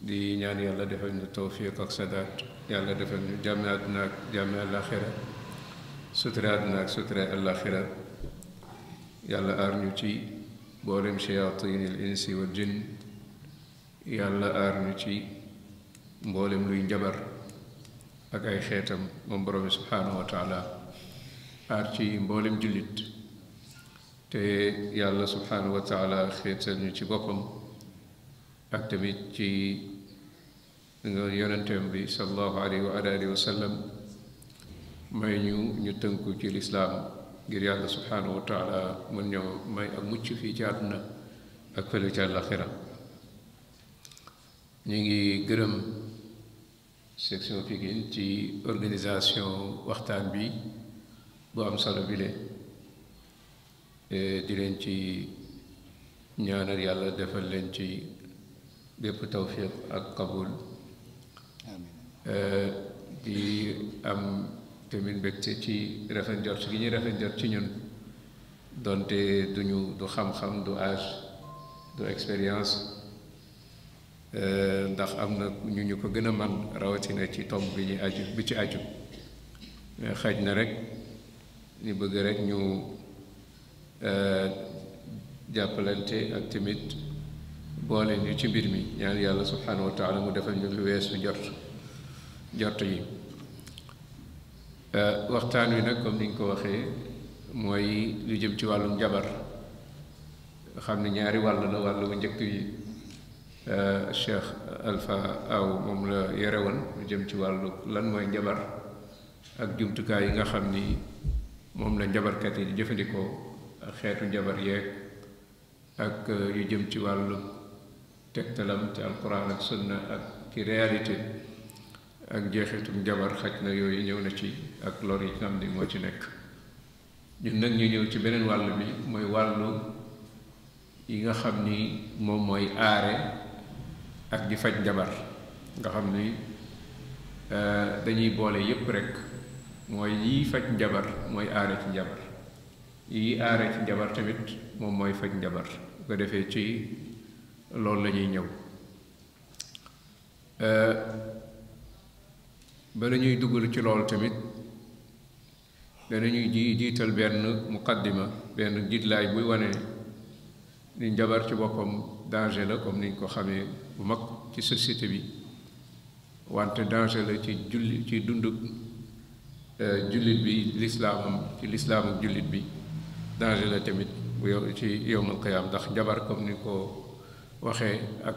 di ñaan yàlla defal ñu tawfiq ak sadaat yàlla defal ñu jàmme àdduna ak jàmme àllaaxira sutura àdduna ak sutura àllaaxira yàlla aar ñu ci boolem shayaatiinil insi wal jinn yàlla aar ñu ci mboolem luy njabar ak ay xeetam moom borom bi subhaanahu wa taala aar ci mboolem jullit te yàlla subhaanahu wa taala xeetal ñu ci boppam ak tamit ci nga yonenteem bi sallallahu alayhi wa alihi wa sallam may ñu ñu tënku ci lislaam ngir yàlla subhanahu wa taala mën ñoo may ak mucc fii ci àdduna ak fële ci àllaxira ñu ngi gërëm section Pikine ci organisation waxtaan bi bu am solo bi le eh, di leen ci ñaanal yàlla defal leen ci bépp tawfiq ak qabul eh, di am tamit mbégte ci rafet njort gi ñuy rafet njort ci ñun donte duñu du xam-xam du âge du expérience euh, ndax am na ñu ñu ko gën a man rawatina ci tomb bi ñu aju bi ci aju euh, xaj na rek ñu bëgg rek ñu euh, jàppalante ak tamit boole ñu ci mbir mi ñaan yàlla subhanahu wa taala mu defal ñu lu weesu jot jot yi waxtaan wi nag comme ni ñu ko waxee mooy lu jëm ci wàllum njabar xam ne ñaari wàll la wàll bu njëkk yi euh, Cheikh Alpha Aw moom la yore woon lu jëm ci wàllu lan mooy njabar ak jumtukaay yi nga xam ni moom la njabarkat yi di jëfandikoo ak xeetu njabar yeeg ak euh, yu jëm ci wàllu tegtalam ci alquran ak sunna ak ci réalité ak jeexitum njabar xaj na yooyu ñëw na ci ak lor yi nga xam ni moo ci nekk ñun nag ñu ñëw ci beneen wàll bi mooy wàllu yi nga xam ni moom mooy aare ak di faj njabar nga xam ni euh, dañuy boole yépp rek mooy yiy faj njabar mooy aare ci njabar yi aare ci njabar tamit moom mooy faj njabar bu ko defee ci loolu lañuy ñëw euh, bala ñuy dugal ci loolu tamit danañuy ji jiital benn muqaddima benn jiitlaay buy wane ni njabar ci boppam danger la comme niñ ko xamee bu mag ci société bi wante danger la ci julli ci dundub euh, jullit bi lislaamam ci lislaamu jullit bi danger la tamit bu yow ci yowmal qiyaam ndax njabar comme ni ko waxee ak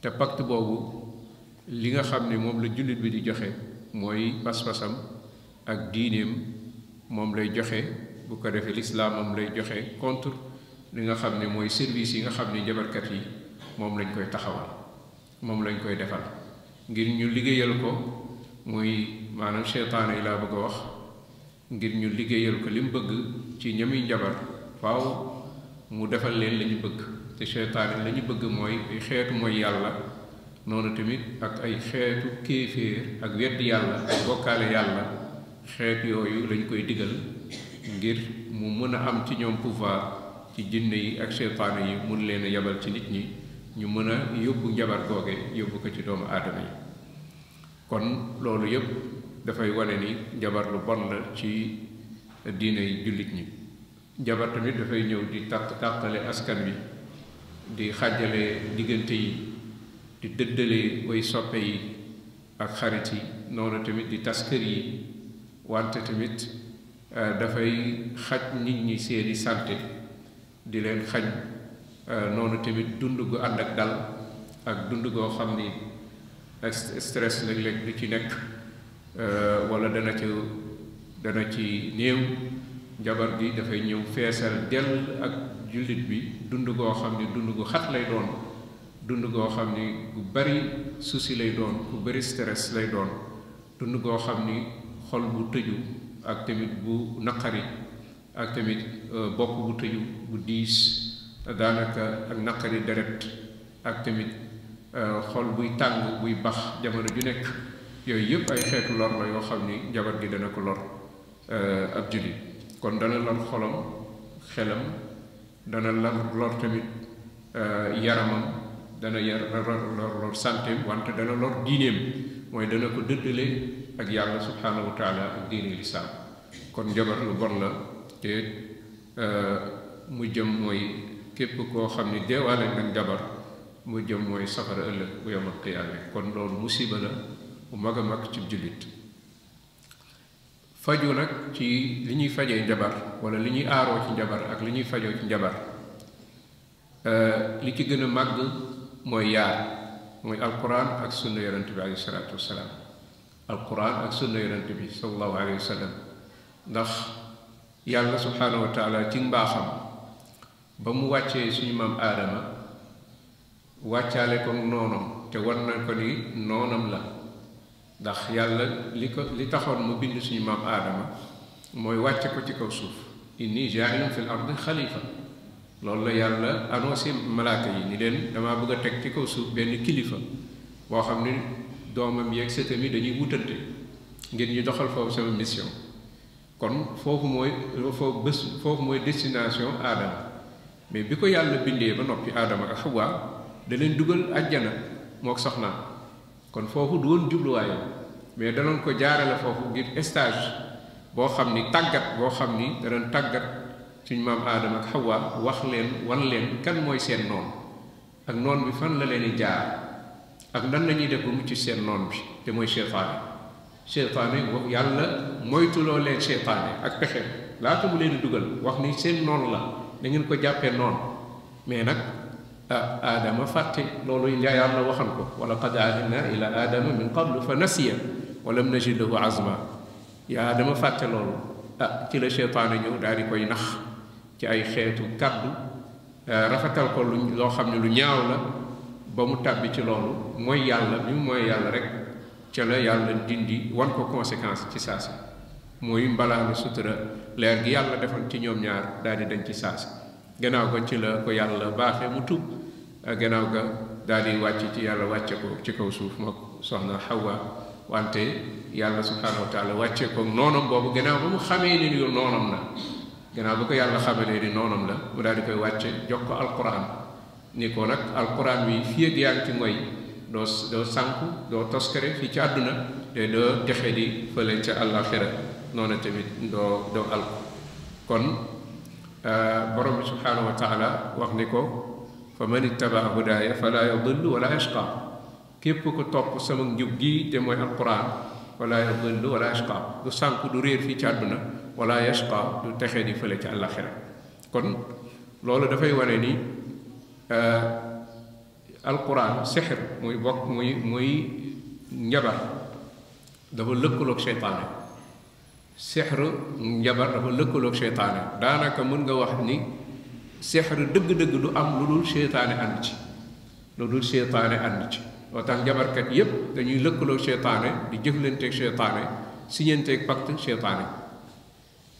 te pacte boobu li nga xam ne moom la jullit bi di joxe mooy pas-pasam ak diineem moom lay joxe bu ko defee lislaamam lay joxe contre li nga xam ne mooy service yi nga xam ne njabarkat yi moom lañ koy taxawal moom lañ koy defal ngir ñu liggéeyal ko muy maanaam seytaane yi laa bëgg a wax ngir ñu liggéeyal ko li mu bëgg ci ñamuy njabar faaw mu defal leen la bëgg te seytaane la ñu bëgg mooy xeetu mooy yàlla noonu tamit ak ay xeetu kéeféer ak wedd yàlla ak bokkaale yàlla xeet yooyu lañ koy digal ngir mu mën a am ci ñoom pouvoir ci jinne yi ak seytaane yi mun leen a yabal ci nit ñi ñu mën a yóbbu njabar googe yóbbu ko ci doomu aadama yi kon loolu yépp dafay wane ni njabar lu bon la ci diine yi jullit ñi njabar tamit dafay ñëw di tàq tàqale askan wi di xàjjale diggante yi di dëddale way soppe yi ak xarit yi noonu tamit di tas kër yi wante tamit euh, dafay xaj nit ñi seeni santé di leen xañ euh, noonu tamit dund gu ànd ak dal ak dund goo xam ni stress léeg-léeg du ci nekk euh, wala dana ci dana ci néew jabar gi dafay ñëw feesal dell ak jullit bi dund goo xam ni dund gu xat lay doon dund goo xam ni gu bari souci lay doon ku bari stress lay doon dund goo xam ni xol bu tëju ak tamit bu naqari ak tamit euh, bopp bu tëju bu diis daanaka ak naqari deret ak tamit euh, xol buy tàng buy bax jamono ju nekk yooyu yëpp ay xeetu lor la yoo xam ni jabar gi dana ko lor euh, ab jullit kon dana lor xolam xelam dana la lor tamit euh, yaramam dana yar lor lor santeem wante dana lor diineem mooy dana ko dëddale ak yàlla subhaanahu wa taala ak diine lislaam kon njabar lu bon la te euh, mu jëm mooy képp koo xam ne deewaale nga njabar mu jëm mooy safara ëllëg bu yomal qiyaame kon loolu musiba la bu mag a mag ci jullit faju nag ci li ñuy fajee njabar wala li ñuy aaroo ci njabar ak li ñuy fajoo ci njabar euh, li ci gën a màgg mooy yaar mooy alquran ak sunna yonent bi alayhi salaatu wasalaam alquran ak sunna yonent bi sallallahu alayhi wa sallam ndax yàlla subhaanahu wa taala ci mbaaxam ba mu wàccee suñu maam aadama wàccaale ko noonam te war na ko ni noonam la ndax yàlla li ko li taxoon mu bind suñu maam aadama mooy wàcce ko ci kaw suuf inni jaa'ilun fil ardi xalifa loolu la yàlla annoncé malaaka yi ni leen damaa bëgg a teg ci kaw suuf benn kilifa boo xam ne doomam yeeg sëtam yi dañuy wutante ngir ñu doxal foofu sama mission kon foofu mooy foofu bés foofu mooy destination aadama mais bi ko yàlla bindee ba noppi aadama ak Hawa da leen dugal àjjana mook soxnaam kon foofu du woon jubluwaayam mais danoon ko jaarale foofu ngir stage boo xam ni tàggat boo xam ni danoon tàggat suñ maam aadama ak Hawa wax leen wan leen kan mooy seen noonu ak noon bi fan la leen di jaar ak nan la ñuy def ba mucc seen noon bi te mooy seytaane seytaane yàlla moytuloo leen seytaane ak pexe laata mu leen di dugal wax ni seen noon la da ngeen ko jàppee noon mais nag ah aadama fàtte loolu nga yàlla waxan ko wala qad ahidna ila aadama min qablu fa nasiya wa lam najid lahu azma yaa aadama fàtte loolu ah ci la seytaane ñëw daal di koy nax ci ay xeetu kàddu euh, rafetal ko lu loo xam ne lu ñaaw la ba mu tàbbi ci loolu mooy yàlla bi mu mooy yàlla rek ca la yàlla dindi wan ko conséquence ci saa si muy mbalaanu sutura leer gi yàlla defal ci ñoom ñaar daal di dañ ci saa si gannaaw ko ci la ko yàlla baaxee mu tuub ah, gannaaw ga daal di wàcc ci yàlla wàcce ko ci kaw suuf mook soxna Hawa wante yàlla subhaanahu wa taala wàcce ko noonam boobu gannaaw ba mu xamee ni ñu noonam la gannaaw ba ko yàlla xamalee ni noonam la mu daal di koy wàcce jox ko alquran ni ko nag alquran wi fii ak yaa ngi ci ngoy doo doo sànku doo toskare fii ci àdduna te doo texe di fële ca àllaaxira noonu tamit doo doo alku kon borom bi subhaanahu wa taala wax ni ko fa man ittabaa hudaaya fala yadillu wala yashqa képp ko topp sama njub gii te mooy alquran wala yadillu wala yashqa du sànk du réer fii ci àdduna wala yashqa du texee di fële ci àllaxira kon loolu dafay wane ni euh, alquran sixir muy bokk muy muy njabar dafa lëkkaloog seytaane sixr njabar dafa lëkkaloog seytaane daanaka mën nga wax ni sixr dëgg-dëgg du am lu dul seytaane ànd ci lu dul seytaane ànd ci moo tax njabarkat yépp dañuy lëkkaloog seytaane di jëflanteeg seytaane siñanteeg pacte seytaane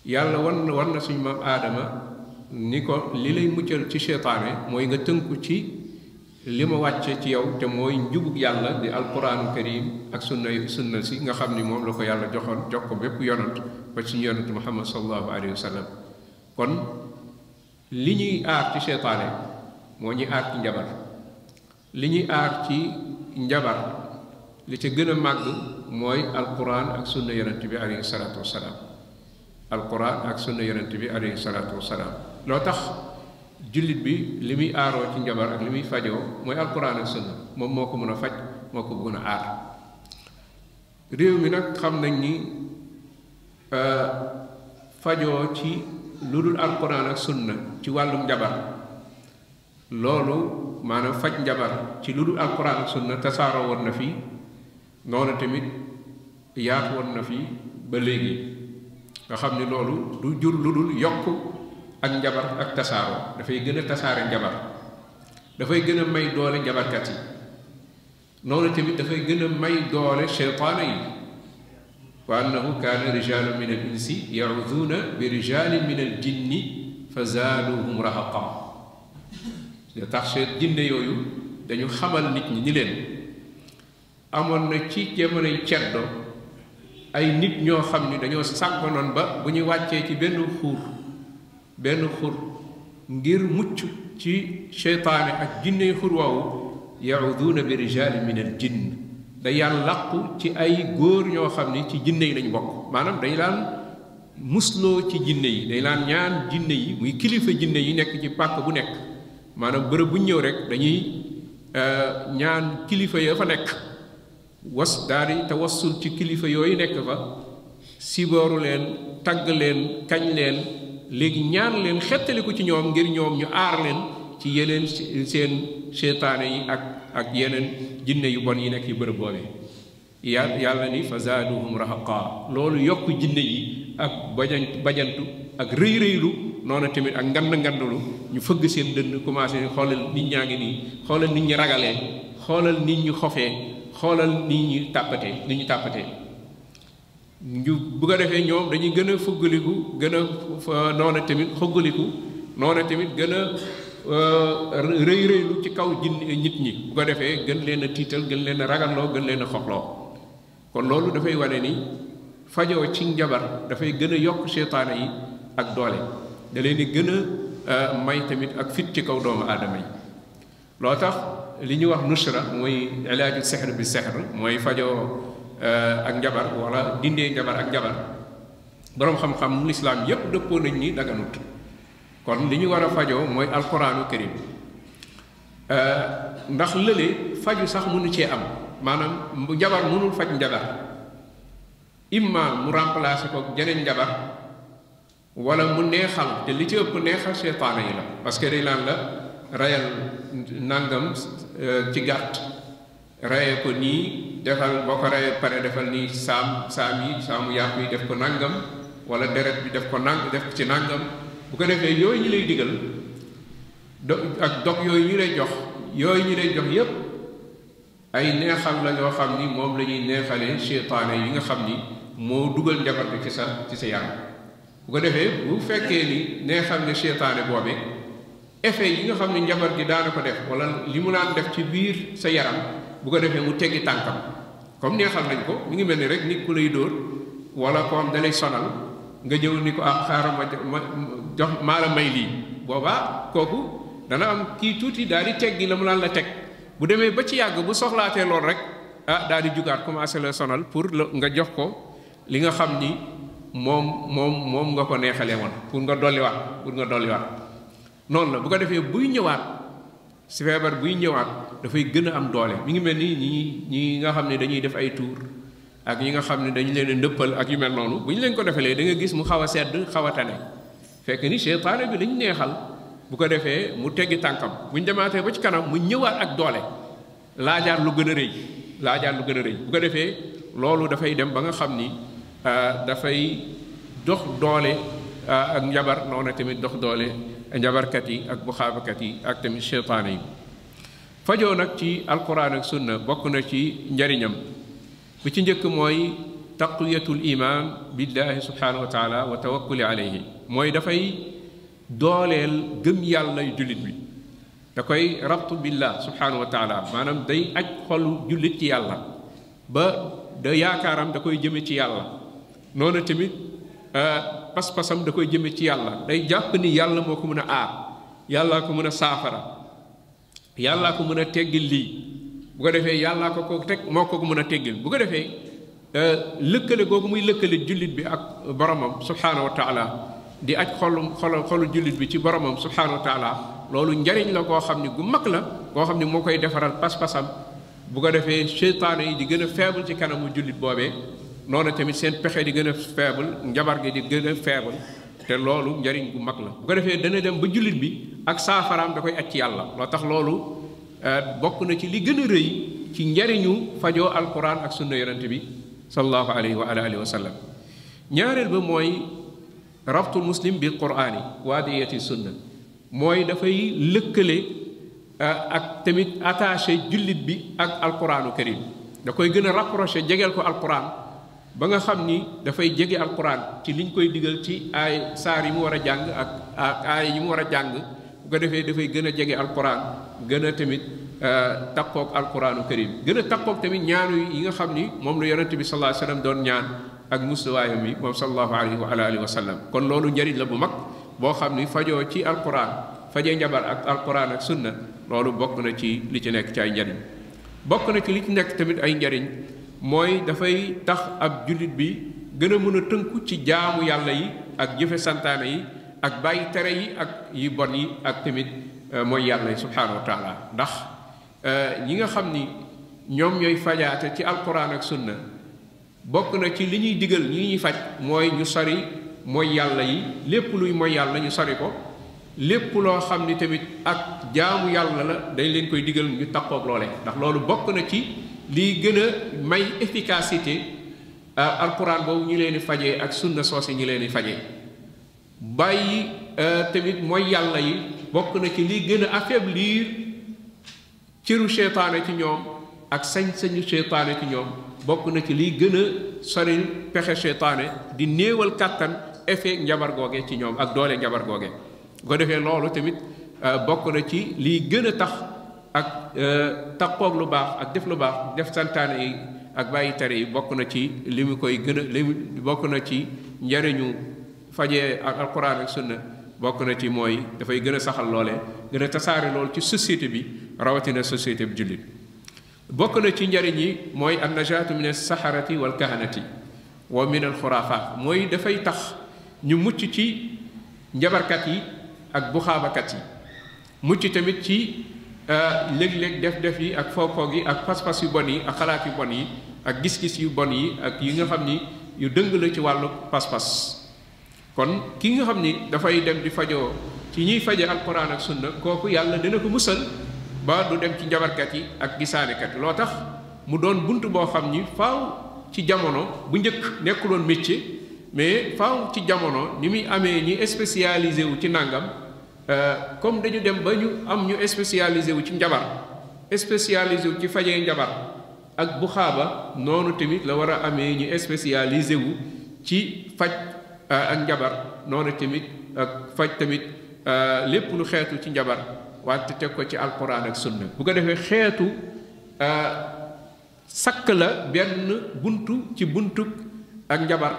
yàlla wan na wan na suñu maam aadama ni ko li lay muccal ci seytaane mooy nga tënku ci li ma wàcce ci yow te mooy njubug yàlla di alquraanu karim ak sunna sunna si nga xam ni moom la ko yàlla joxoon jox ko bépp yonant ba ci suñu yonant muhammad sallallahu alayhi wa sallam kon li ñuy aar ci seytaane moo ñuy aar ci njabar li ñuy aar ci njabar li ca gën a màgg mooy alquran ak sunna yonent bi alayhi salaatu wasalaam alquran ak sunna yonent bi alayhi salaatu wasalaam loo tax jullit bi li muy aaroo ci njabar ak li muy fajoo mooy alquran ak sunna moom moo ko mën a faj moo ko gën a aar réew mi nag xam nañ ni euh, fajoo ci lu dul alquran ak sunna ci wàllum njabar loolu maanaam faj njabar ci lu dul alquran ak sunna tasaaroo woon na fi noonu tamit yaatu woon na fi ba léegi nga xam ni loolu du jur lu dul yokk ak njabar ak tasaaroo dafay gën a tasaare njabar dafay gën a may doole njabarkat yi noonu tamit dafay gën a may doole cheytaana yi wa annahu kaana rijalun min al insi yacuduuna bi rijalin min al jinni fa zaaduhum rahaqa da tax seet jinne yooyu dañu xamal nit ñi ni leen amoon na ci jamonoy ceddo ay nit ñoo xam ni dañoo sàgganoon ba bu ñu wàccee ci benn xuur benn xur ngir mucc ci seytaane ak jinne xur woowu yacuduuna bi rijaali min al jinn da yaan làqu ci ay góor ñoo xam ni ci jinne yi lañ bokk maanaam dañ laan musloo ci jinne yi dañ laan ñaan jinne yi muy kilifa jinne yi nekk ci pàkk bu nekk maanaam bërëb bu ñëw rek dañuy euh, ñaan kilifa ya fa nekk was daal di tawassul ci kilifa yooyu nekk fa sibooru leen tagg leen kañ leen léegi ñaan leen xettali ko ci ñoom ngir ñoom ñu aar leen ci yeneen seen seytaane yi ak ak yeneen jinne yu bon yi nekk yu bërëb boobee yàlla yàlla ni fa zaaduhum rahaqa loolu yokk jinne yi ak bajan bajantu ak rëy rëylu noonu tamit ak ngand ngandulu ñu fëgg seen dënn commencé xoolal nit ñaa ngi nii xoolal nit ñi ragalee xoolal nit ñu xofee xoolal nit ñu tàppatee nit ñu tàppatee ñu bu ko defee ñoom dañuy gën a fuggaliku gën a noona tamit xuggaliku noona tamit gën a euh, rëy rëylu ci kaw jin nit ñi bu ko defee gën leen a tiital gën leen a ragalloo gën leen a xoxloo kon loolu dafay wane ni fajoo ci njabar dafay gën a yokk seytaane yi ak doole da leen di gën a euh, may tamit ak fit ci kaw doomu aadama yi loo tax li ñu wax nushra mooy ilaaju sihr bi sihr mooy fajoo euh, ak njabar wala dindee njabar ak njabar boroom xam-xam lislaam yépp dëppoo nañ ni daganut kon li ñu war a fajoo mooy alquraanu karim euh, ndax lële faju sax mënu cee am maanaam njabar mënul faj njabar imma mu remplacer ko jeneen njabar wala mu neexal te li ci ëpp neexal seytaane yi la parce que day naan la reyal nangam euh, ci gàtt reye ko nii defal boo ko reyee pare defal nii saam saam yi saamu yàpp yi def ko nangam wala deret bi def ko nang def ci nangam bu ko defee yooyu ñu lay digal do ak dog yooyu ñu lay jox yooyu ñu lay jox yépp ay neexal la yoo xam ni moom la ñuy neexalee seytaane yi nga xam ni moo dugal njabar bi ci sa ci sa yaram bu ko defee bu fekkee ni neexal nga seytaane boobee effet yi nga xam ne njabar gi daana ko def wala li mu naan def ci biir sa yaram bu ko defee mu teggi tànkam comme neexal nañ ko mu ngi mel ni rek nit ku lay dóor wala ko am da lay sonal nga ñëw ni ko ah xaaral ma ma jox maa la may lii boobaa kooku dana am kii tuuti daal di teggi la mu naan la teg bu demee ba ci yàgg bu soxlaatee lool rek ah daal di jugaat commencé la sonal pour nga jox ko li nga xam ni moom moom moom nga ko neexalee woon pour nga dolliwaat pour nga dolliwaat noonu la bu ko defee buy ñëwaat si feebar buy ñëwaat dafay gën a am doole mi ngi mel ni ñi ñi nga xam ne dañuy def ay tour ak ñi nga xam ne dañu leen a ndëppal ak yu mel noonu bu ñu leen ko defalee da nga gis mu xaw a sedd xaw a tane fekk ni seytaane bi lañ neexal bu ko defee mu teggi tànkam buñ demaatee ba ci kanam mu ñëwaat ak doole laajaar lu gën a rëy laajaar lu gën a rëy bu ko defee loolu dafay dem ba nga xam ni euh, dafay dox doole euh, ak njabar noonu tamit dox doole njabarkat yi ak buxaabakat yi ak tamit seytaane yi fajoo nag ci alquran ak sunna bokk na ci njariñam bi ci njëkk mooy taqwiyatul iman billahi subhanahu wa taala wa tawakkuli alayhi mooy dafay dooleel gëm yàlla yu jullit bi da koy rabtu billah subhanahu wa taala maanaam day aj xolu jullit ci yàlla ba da yaakaaram da koy jëme ci yàlla noonu tamit euh, pas-pasam da koy jëme ci yàlla day jàpp ni yàlla moo ko mën a aar yàlla ko mën a saafara yàllaa ko mën a teggil lii bu ko defee yàllaa ko ko teg moo ko ko mën a teggil bu ko defee euh, lëkkale googu muy lëkkale jullit bi ak boromam subhaanahu wa taala di aj xolu xolu xolu jullit bi ci boromam subhaanahu wa taala loolu njariñ la koo xam ne gu mag la koo xam ne moo koy defaral pas-pasam bu ko defee seytaane yi di gën a faible ci kanamu jullit boobee noonu tamit seen pexe di gën a faible njabar gi di gën a faible te loolu njariñ bu mag la bu ko defee dana dem ba jullit bi ak saafaraam da koy aj ci yàlla loo tax loolu euh, bokk na ci li gën a rëy ci njariñu fajoo alquran ak sunna yonent bi sallallahu alayhi wa alihi wa sallam ñaareel ba mooy rabtul muslim bi quraani waadiyati sunna mooy dafay lëkkale euh, ak tamit attaché jullit bi ak alquraanu karim da koy gën a rapproché jegeel ko alquran ba nga xam ni dafay jege alquran ci liñ koy digal ci ay saar yi mu war a jàng ak ak aay yi mu war a jàng bu ko defee dafay gën a jege alquran gën a tamit Euh, takkook alquraanu karim gën a takkook tamit ñaanu yi nga xam ni moom lu yonente bi sallallahu alayhi wa sallam doon ñaan ak mustawaayam yi moom sallallahu alayhi wa alihi wa sallam kon loolu njëriñ la bu mag boo xam ni fajoo ci alquran faje njabar ak alquran ak sunna loolu bokk na ci li ci nekk ci ay njariñ bokk na ci li ci nekk tamit ay njariñ mooy dafay tax ab jullit bi gën a mën a tënku ci jaamu yàlla yi ak jëfe santaane yi ak bàyyi tere yi ak yi bon yi ak tamit euh, mooy yàlla yi subhaanahu wa ndax euh, ñi nga xam ni ñoom ñooy fajaate ci alquran ak sunna bokk na ci li ñuy digal ñi ñuy faj mooy ñu sori mooy yàlla yi lépp luy mooy yàlla ñu sori ko lépp loo xam ni tamit ak jaamu yàlla la dañ leen koy digal ñu takkoog loole ndax loolu bokk na ci liy gën a may efficacité euh, alquran boobu ñu leen di fajee ak sunna soose ñu leen di fajee bàyyi euh, tamit mooy yàlla yi bokk na ci liy gën a affaiblir cëru seytaane ci ñoom ak sañ-sañu seytaane ci ñoom bokk na ci liy gën a soril pexe seytaane di néewal kàttan effet njabar googe ci ñoom ak doole njabar googe bu ko defee loolu tamit euh, bokk na ci liy gën a tax ak euh, taqoog lu baax ak def lu baax def santaane yi ak bàyyi tere yi bokk na ci li mu koy gën a li bokk na ci njariñu fajee ak alquran ak sunna bokk na ci mooy dafay gën a saxal loole gën a tasaare lool ci société bi rawatina société bi jullit bokk na ci njariñ yi mooy an najaatu min as-saharati wal kahanati wa min al xuraafaat mooy dafay tax ñu mucc ci njabarkat yi ak buxaabakat yi mucc tamit ci euh, léeg-léeg def-def yi ak foofoo gi ak pas-pas yu bon yi ak xalaat yu bon yi ak gis-gis yu bon yi ak yi nga xam ni yu dëng la ci wàllu pas-pas kon ki nga xam ni dafay dem di fajoo ci ñuy faje alquran ak sunna kooku yàlla dina ko musal ba du dem ci njabarkat yi ak gisaanekat loo tax mu doon bunt boo xam ni faaw ci jamono bu njëkk nekkuloon métier mais faaw ci jamono ni muy amee ñi spécialisé wu ci nàngam euh, comme dañu dem ba ñu am ñu spécialisé wu ci njabar spécialisé wu ci fajee njabar ak bu xaaba noonu tamit la war a amee ñu spécialisé wu ci faj euh, ak njabar noonu tamit ak faj tamit euh, lépp lu xeetu ci njabar wante teg ko ci alquran ak sunna bu ko defee xeetu sakk la benn buntu ci buntu ak njabar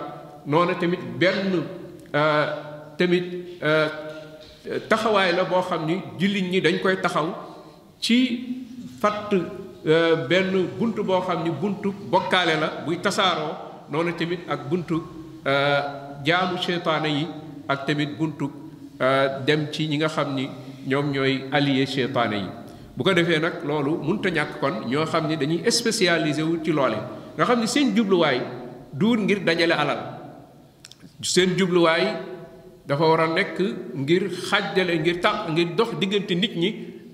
noonu tamit benn euh, tamit euh, taxawaay la boo xam ni jullit ñi dañ koy taxaw ci fatt euh, benn bunt boo xam ni buntu bokkaale la buy tasaaroo noonu tamit ak buntu jaamu seytaane yi ak tamit buntu dem ci ñi nga xam ni ñoom ñooy allié seytaane yi bu ko defee nag loolu munta ñàkk kon ñoo xam ne dañuy spécialisé wu ci loole nga xam ne seen jubluwaay duur ngir dajale alal seen jubluwaay dafa war a nekk ngir xàjjale ngir tax ngir dox diggante nit ñi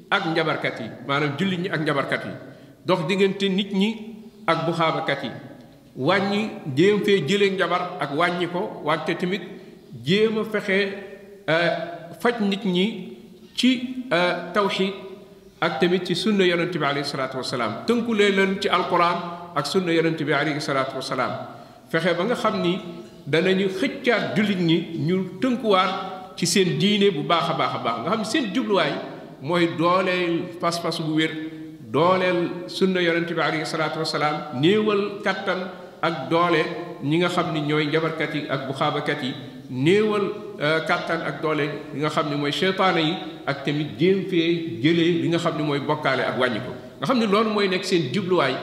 ak njabarkat yi maanaam jullit ñi ak njabarkat yi dox diggante nit ñi ak buxaabakat yi wàññi jéem fee jëlee njabar ak wàññi ko wante tamit jéem a fexe euh, faj nit ñi ci euh, tawxiid ak tamit ci sunna yonent bi alayhi salaatu wasalaam tënkulee leen ci alquran ak sunna yonent bi alayhi salaatu wasalaam fexe ba nga xam ni danañu xëccaat jullit ñi ñu tënkuwaat ci seen diine bu baax a baax a baax nga xam ne seen jubluwaay mooy dooleel pas-pas bu wér dooleel sunna yonente bi alayhi salaatu wasalaam néewal kattan ak doole ñi nga xam ni ñooy njabarkat yi ak buxaabakat yi néewal euh, kattan ak doole li nga xam ne mooy seytaane yi ak tamit jéem fee jëlee li nga xam ne mooy bokkaale ak wàññi ko nga xam ne loolu mooy nekk seen jubluwaay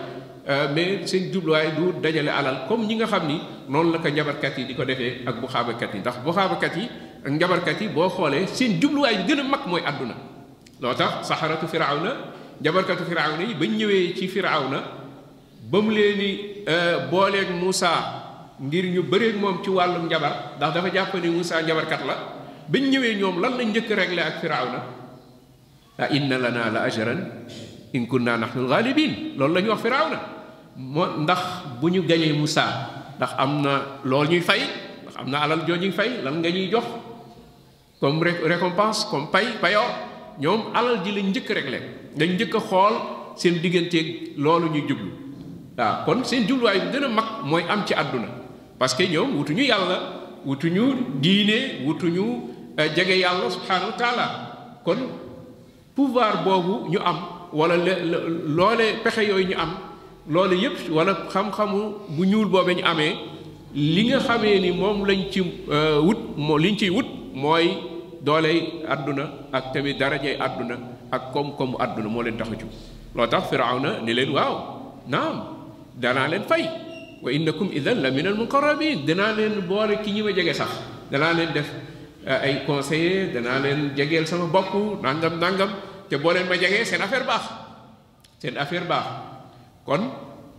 euh, mais seen jubluwaay du dajale alal comme ñi nga xam ni noonu la ko njabarkat yi di ko defee ak bu xaabakat yi ndax bu xaabakat yi ak njabarkat yi boo xoolee seen jubluwaay bi gën a mag mooy àdduna loo tax saxaratu firawna njabarkatu firawna yi bañ ñëwee ci firawna ba mu leen ni euh, booleeg Moussa ngir ñu bëreeg moom ci wàllum njabar ndax dafa jàpp ne Moussa njabarkat la bañ ñëwee ñoom lan lañ njëkk réglé ak firawna a inna lana la ajran in kunna nahnu alghalibin loolu la ñu wax firawna moo ndax bu ñu gañee Moussa ndax am na loolu ñuy fay ndax am na alal joo ñuy fay lan nga ñuy jox comme récompense comme pay payoo ñoom alal ji lañ njëkk rek leen dañ njëkk a xool seen digganteeg loolu ñuy jublu waaw kon seen jubluwaay bi gën a mag mooy am ci àdduna parce que ñoom wutuñu yàlla wutuñu diine wutuñu euh, jege yàlla subhanahu wa kon pouvoir boobu ñu am wala loole pexe yooyu ñu am loole yépp wala xam-xamu bu ñuul boobee ñu amee li nga xamee ni moom lañ ci euh, wut moo liñ ciy wut mooy dooley àdduna ak tamit darajey àdduna ak koom-koomu àdduna moo leen tax a jóg loo tax Firawna ni leen waaw naam danaa leen fay wa innakum idan la min al muqarrabin danaa leen boole ci ñi ma jege sax danaa leen def euh, ay conseiller danaa leen jegeel sama bopp nangam nangam te boo leen ma jegee seen affaire baax seen affaire baax kon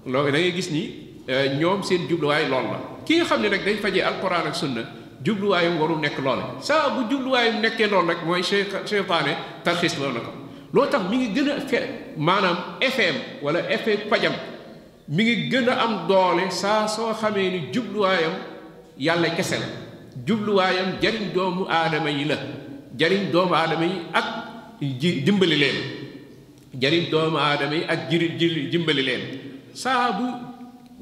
loolu da gis ni euh, ñoom seen jubluwaay lool la ki nga xam ne nag day fajee alquran ak sunna jubluwaayam waru nekk loole saa bu jubluwaayam nekkee lool rek mooy seytaane tarxis loolu na ko loo tax mi ngi gën a fe maanaam effet wala effet pajam mi ngi gën a am doole saa soo xamee ni jubluwaayam yàlla kese la jubluwaayam jariñ doomu aadama yi la jariñ doomu aadama yi ak ji dimbali leen jariñ doomu aadama yi ak jiri jiri dimbali leen saa bu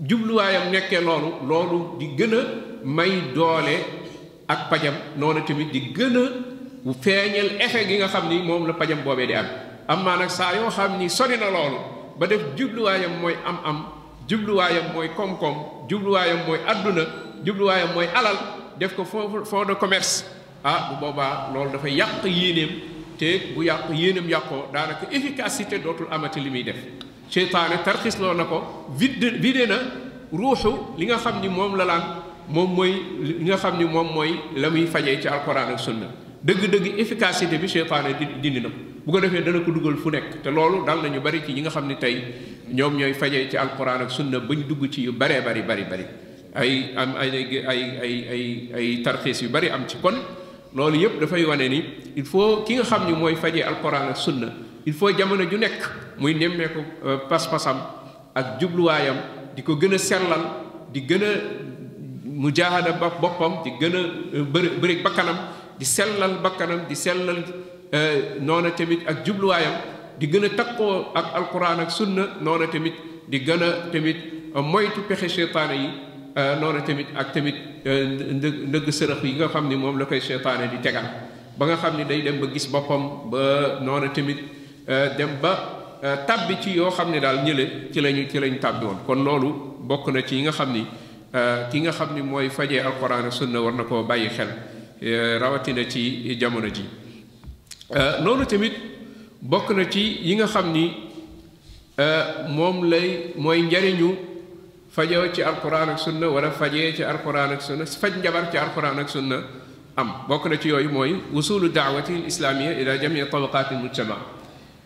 jubluwaayam nekkee loolu loolu di gën a may doole ak pajam noonu tamit di gën a feeñal effet gi nga xam ni moom la pajam boobee di am am maa nag saa yoo xam ni sori na loolu ba def jubluwaayam mooy am am jubluwaayam mooy koom-koom jubluwaayam mooy adduna jubluwaayam mooy alal def ko fond fond de commerce ah bu boobaa loolu dafay yàq yéeneem te bu yàq yéeneem yàqoo daanaka efficacité dootul amati li muy def seytaane tarxis loo na ko vidde vidde na ruuxu li nga xam ni moom la laan moom mooy li nga xam ni moom mooy la muy fajee ci alquran ak sunna dëgg-dëgg efficacité bi seytaane di dindi na ko bu ko defee dana ko dugal fu nekk te loolu dal nañu bari ci ñi nga xam ni tey ñoom ñooy fajee ci alquran ak sunna bañ dugg ci yu baree bari bari bari ay am ay ay ay ay ay tarxiis yu bari am ci kon loolu yëpp dafay wane ni il faut ki nga xam ni mooy fajee alquran ak sunna il faut jamono ju nekk muy nemmeeku euh, pas-pasam ak jubluwaayam di ko gën a sellal di gën a mujaahada ba boppam di gën a euh, bëri bëri bakkanam di sellal bakkanam di sellal euh, noona tamit ak jubluwaayam di gën a takkoo ak alquran ak sunna noona tamit di gën a tamit moytu pexe seytaane yi noona tamit ak tamit ndëgg sërëx yi nga xam ni moom la koy seytaane di tegal ba nga xam ni day dem ba gis boppam ba noona tamit euh, dem ba euh, tàbbi ci yoo xam ne daal ñële ci lañu ci lañu tàbbi woon kon loolu bokk na ci yi nga xam ni euh, ki nga xam ni mooy fajee alquran ak sunna war na koo bàyyi xel rawatina ci jamono ji noonu tamit bokk na ci yi nga xam ni moom lay mooy njariñu fajoo ci alquran ak sunna wala fajee ci alquran ak sunna faj njabar ci alquran ak sunna am bokk na ci yooyu mooy wusulu daawati l islaamia ila jamii tabaqaati l mujtama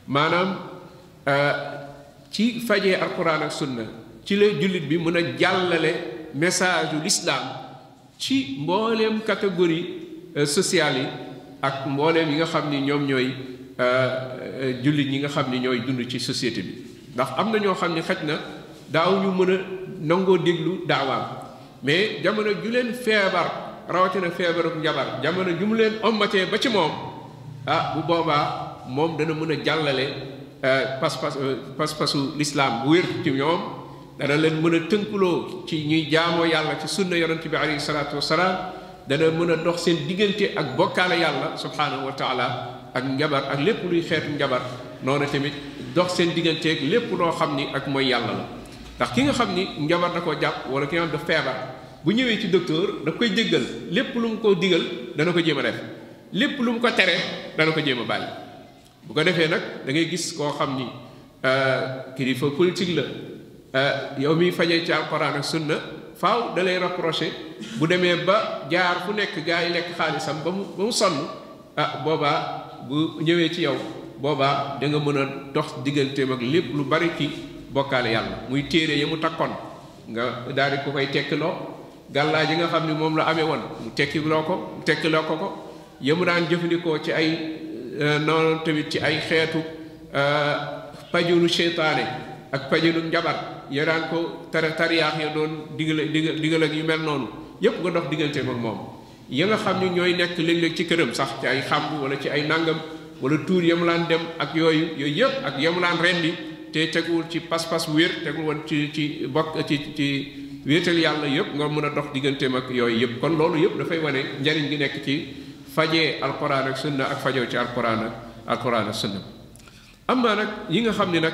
maanaam euh, ci fajee alquran ak sunna ci la jullit bi mën a jàllale message u lislaam ci mbooleem catégorie euh, sociale yi ak mbooleem yi nga xam ni ñoom ñooy euh, euh, jullit ñi nga xam ni ñooy dund ci société bi ndax am na ñoo xam ni xaj na daaw ñu mën a nangoo déglu daawaam mais jamono ju leen feebar rawatina feebaru njabar jamono ju mu leen ommatee ba ci moom ah bu boobaa moom dana mën a jàllale pas-pas pas-pasu lislaam bu wér ci ñoom dana leen mën a tënkuloo ci ñuy jaamoo yàlla ci sunna yonent bi alayhi salaatu wasalaam dana mën a dox seen diggante ak bokkaale yàlla subhaanahu wa taala ak njabar ak lépp luy xeetu njabar noonu tamit dox seen digganteeg lépp loo xam ni ak mooy yàlla la ndax ki nga xam ni njabar da koo jàpp wala ki nga xam daf feebar bu ñëwee ci docteur daf koy jéggal lépp lu mu ko digal dana ko jéem a def lépp lu mu ko tere dana ko jéem a bàyyi bu ko defee nag da ngay gis koo xam ni euh, kilifa politique la euh, yow miy fajee ci alxuraan ak sunna faaw da lay rapproché bu demee ba jaar fu nekk gaa yi lekk xaalisam ba mu ba mu sonn ah boobaa bu ñëwee ci yow boobaa da nga mën a dox digganteem ak lépp lu bari ci bokkaale yàlla muy téere ya mu takkoon nga daal di ko koy tekkiloo gàllaa ji nga xam ni moom la amee woon mu tekkiloo ko mu tekkiloo ko ko ya mu daan jëfandikoo ci ay euh, noonu tamit ci ay xeetu euh, pajunu seytaane ak pajunu njabar ya daan ko tar tariyaax ya doon digale digal digal ak yu mel noonu yépp nga dox diggante ak moom ya nga xam ne ñooy nekk léeg-léeg ci këram sax ci ay xàmb wala ci ay nàngam wala tuur yamu laan dem ak yooyu yooyu yëpp ak yamu laan rendi te teguwul ci pas-pas wér tegul woon ci ci bokk ci ci wéetal yàlla yëpp nga mën a dox digganteem ak yooyu yëpp kon loolu yëpp dafay wane njariñ gi nekk ci fajee alquran ak sunna ak fajoo ci alquran ak alquran ak sunna am naa nag yi nga xam ni nag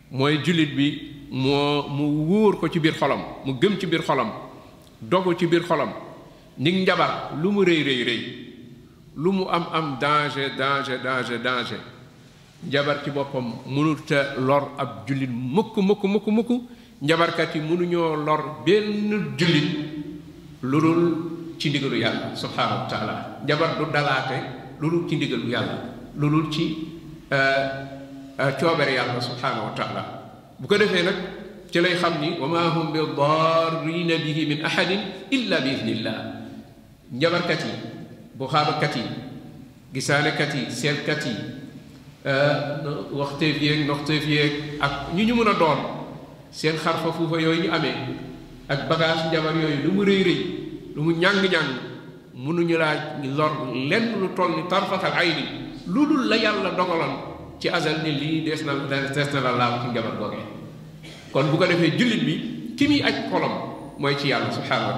mooy jullit bi moo mu wóor ko ci biir xolam mu gëm ci biir xolam dogu ci biir xolam ni njabar lu mu rëy rëy rëy lu mu am am danger danger danger danger njabar ci boppam mënut a lor ab jullit mukk mukk mukk mukk njabarkat yi mënuñoo lor benn jullit lu dul ci ndigalu yàlla subhaanahu wa taala jabar du dalaate lu dul ci ndigalu yàlla lu dul ci euh, euh, coobere yàlla subhaanahu wa taala bu ko defee nag ci lay xam ni wa maa hum bi darrina bihi min ahadin illa bi idnillah njabarkat yi bu xaabakat yi gisaalekat yi seetkat yi euh, waxteef yeeg noxteef yeeg ak ñu ñu mën a doon seen xarfa fuufa yooyu ñu amee ak bagage njabar yooyu lu mu rëy rëy lu mu ñàng-ñàng mënuñu laa lor lenn lu toll ni tarfatal ay ni lu dul la yàlla dogaloon ci asal ni lii dees na dees na la laaw ci njabar googee kon bu ko defee jullit bi ki muy aj kolom mooy ci yàlla subhanahu wa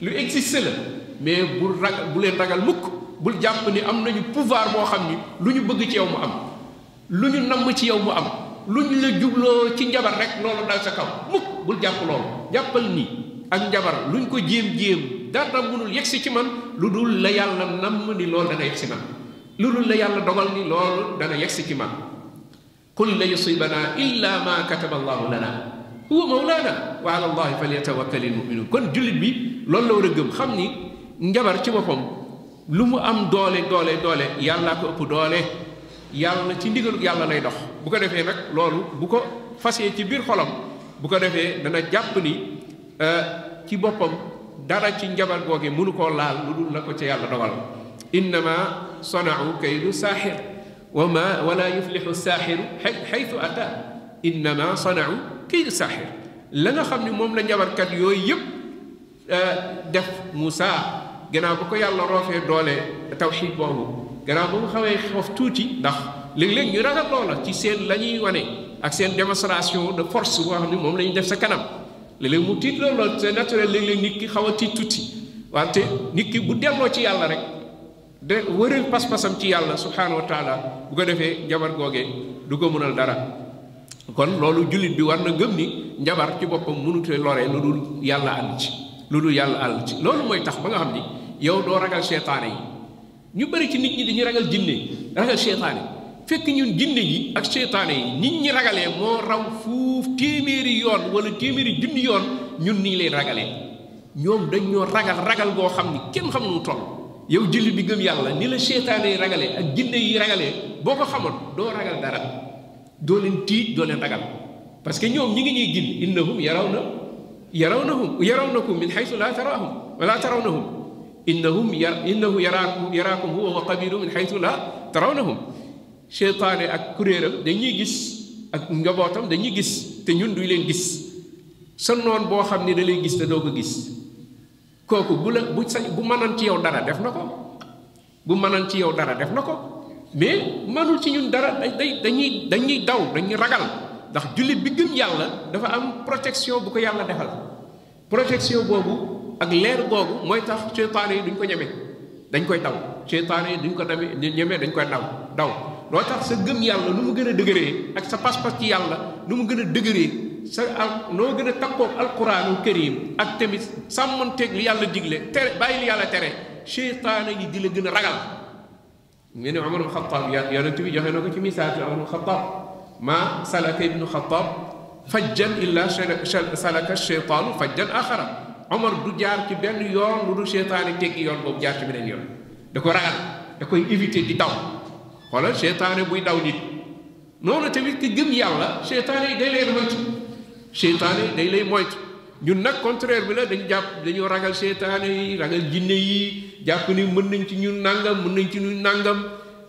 lu existe la mais bul ragal bu leen ragal mukk bul jàpp ni am nañu pouvoir boo xam ni lu ñu bëgg ci yow mu am lu ñu namm ci yow mu am lu ñu la jubloo ci njabar rek loolu dal sa kaw mukk bul jàpp loolu jàppal ni ak njabar lu ñu ko jéem-jéem dara mënul yegsi ci man lu dul la yàlla namm ni loolu dana yegsi man lu dul la yàlla dogal ni loolu dana yegsi ci man qul lan yusibanaa illa ma kataba allahu lana huwa mawlaana wa ala allahi falyatawakkalil muminuun kon jullit bi loolu la war a gëm xam ni njabar ci boppam lu mu am doole doole doole yàllaa ko ëpp doole yàlla ci ndigalu yàlla lay dox bu ko defee nag loolu bu ko fasee ci biir xolam bu ko defee dana jàpp ni euh, ci boppam dara ci njabar googe mënu koo laal lu dul la ko ca yàlla dogal innama sanau kaydu saaxir wa ma wala yuflixu saaxiru xaytu ata innama sanau kii saaxir la nga xam ni moom la njabarkat yooyu yëpp euh, def Moussa gannaaw ba ko yàlla roofee doole tawxiid boobu gannaaw ba mu xawee xoof tuuti ndax léeg-léeg ñu ragal loola ci seen la ñuy wane ak seen démonstration de force boo xam ne moom la def sa kanam léeg-léeg mu tiit loolu c'est naturel léeg-léeg nit ki xaw a tiit tuuti wante nit ki bu delloo ci yàlla rek de wëral pas-pasam ci yàlla subhaanahu wa taala bu ko defee njabar googee du ko mënal dara kon loolu jullit bi war na gëm ni njabar ci boppam mënutee loree lu dul yàlla ànd ci lu dul yàlla ànd ci loolu mooy tax ba nga xam ni yow doo ragal seytaane yi ñu bëri ci nit ñi dañuy ragal jinne ragal seytaane fekk ñun jinne yi ak seytaane yi nit ñi ragalee moo raw fuuf téeméeri yoon wala téeméeri junni yoon ñun nii lay ragalee ñoom dañ ñoo ragal ragal goo xam ni kenn xam nu toll yow jullit bi gëm yàlla ni la seytaane yi ragalee ak jinne yi ragalee boo ko xamoon doo ragal dara doo leen tiit doo leen ragal parce que ñoom ñi ngi ñuy gin innahum yaraw na yaraw nahum yaraw nakum min xaytu laa taraahum wala taraw nahum innahum ya innahu yaraakum yaraakum huwa wa qabilu min xaytu laa taraw nahum seytaane ak kuréeram dañuy gis ak njabootam dañuy gis te ñun duy leen gis sa noon boo xam ni da lay gis te doo ko gis kooku bu la bu sa bu mënoon ci yow dara def na ko bu mënoon ci yow dara def na ko mais mënul ci ñun dara day dañuy dañuy daw dañuy ragal ndax jullit bi gëm yàlla dafa am protection bu ko yàlla defal protection boobu ak leer googu mooy tax seytaane yi duñ ko ñeme dañ koy daw seytaane yi duñ ko dawe ni ñemee dañ koy daw daw loo tax sa gëm yàlla nu mu gën a dëgëree ak sa pas-pas ci yàlla nu mu gën a dëgëree sa al noo gën a takkoo alquraanul karim ak tamit sàmmanteeg li yàlla digle tere bàyyi li yàlla tere seytaane yi di la gën a ragal ñu ne Umar ibn Xattaab yonent bi joxe na ko ci misaal ci Umar ibn Xattaab maa salaka ibnu Xattaab fajjan illa salaka cheytaanu fajjan axara omar du jaar ci benn yoon lu dul cheytaani teggi yoon boobu jaar ci beneen yoon da ko ragal da koy éviter di daw xoolal cheytaane buy daw nit noonu tamit ki gëm yàlla cheytaane yi day lay moytu cheytaane yi day lay moytu ñun nag contraire bi la dañu jàpp dañoo ragal cheytaane yi ragal jinne yi jàpp ni mën nañ ci ñun nàngam mën nañ ci ñun nàngam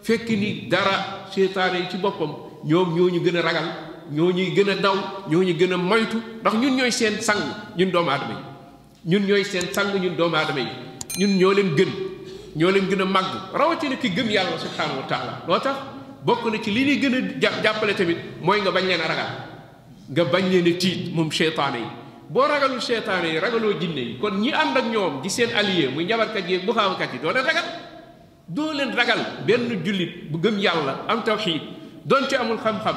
fekk ni dara seytaane yi ci boppam ñoom ñoo ñu gën a ragal ñoo ñuy gën a daw ñoo ñu gën a moytu ndax ñun ñooy seen sang ñun doomu aadama yi ñun ñooy seen sang ñun doomu aadama yi ñun ñoo leen gën ñoo leen gën a màgg rawatina ki gëm yàlla subhaanahu wa taala loo tax bokk na ci li ñuy gën a jàppale tamit mooy nga bañ leen a ragal nga bañ leen a tiit moom seytaane yi boo ragalul seytaane yi ragaloo jinne yi kon ñi ànd ak ñoom di seen allié muy njabarkat yi bu xaawkat yi doo leen ragal doo leen ragal benn jullit bu gëm yàlla am tawxiid donte amul xam-xam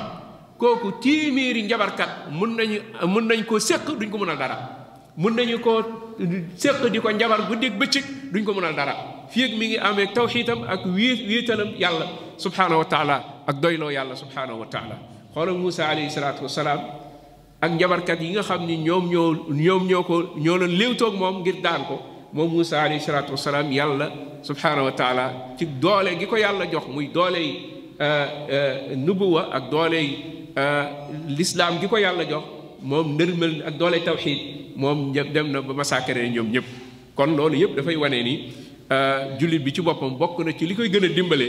kooku téeméeri njabarkat mun nañu mun nañ koo séq duñ ko mënal dara mun nañu koo séq di ko njabar guddeeg bëccëg duñ ko mënal dara fii ak mi ngi amee tawxiitam ak wii wiitalam yàlla subhaanahu wa taala ak doyloo yàlla subhaanahu wa taala xoolal Muusa alayhi salaatu wasalaam ak njabarkat yi nga xam ni ñoom ñoo ñoom ñoo ko ñoo doon léewtoog moom ngir daan ko moom Moussa alayhi salaatu wasalaam yàlla subhaanahu wa taala ci doole gi ko yàlla jox muy dooley euh, euh, nubuwa ak dooley euh, lislaam gi ko yàlla jox moom nërmal ak dooley tawxiid moom dem na ba massacré ñoom ñëpp kon loolu yëpp dafay wane ni euh, jullit bi ci boppam bokk na ci li koy gën a dimbale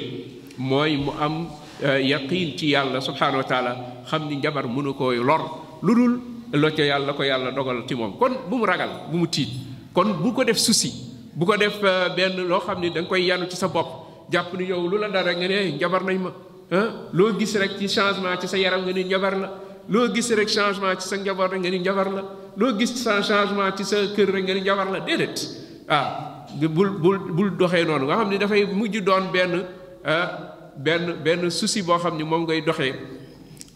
mooy mu am euh, yaqiin ci yàlla subhaanahu wa taala xam ni njabar mënu koy lor lu dul loo ca yàlla ko yàlla dogal ci moom kon bu mu ragal bu mu tiit kon bu ko def souci bu ko def euh, benn loo xam ni da koy yanu ci sa bopp jàpp ni yow lu la dara nga ne njabar nañ ma ah loo gis rek ci changement ci sa yaram nga ni njabar la loo gis rek changement ci sa njaboot rek nga ni njabar la loo gis sa changement ci sa kër rek nga ni njabar la déedéet waaw ah, bul bul bul doxee noonu nga xam ni dafay mujj doon benn ah, benn benn souci boo xam ni moom ngay doxee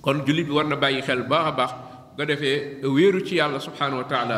kon jullit bi war na bàyyi xel baax a baax nga defee wéeru ci yàlla subhanahu wa taala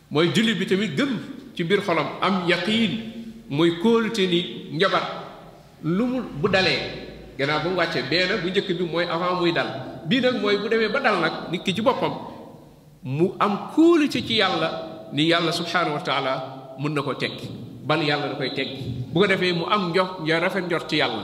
mooy jullit bi tamit gëm ci biir xolam am yaqiin mooy kóolute ni njabar lu mu bu dalee gannaaw ba mu wàccee bee nag bu njëkk bi mooy avant muy dal bii nag mooy bu demee ba dal nag nit ki ci boppam mu am kóolute ci yàlla ni yàlla subhaanahu wa taala mën na ko tekki bal yàlla da koy tekki bu ko defee mu am njox ya rafet njort ci yàlla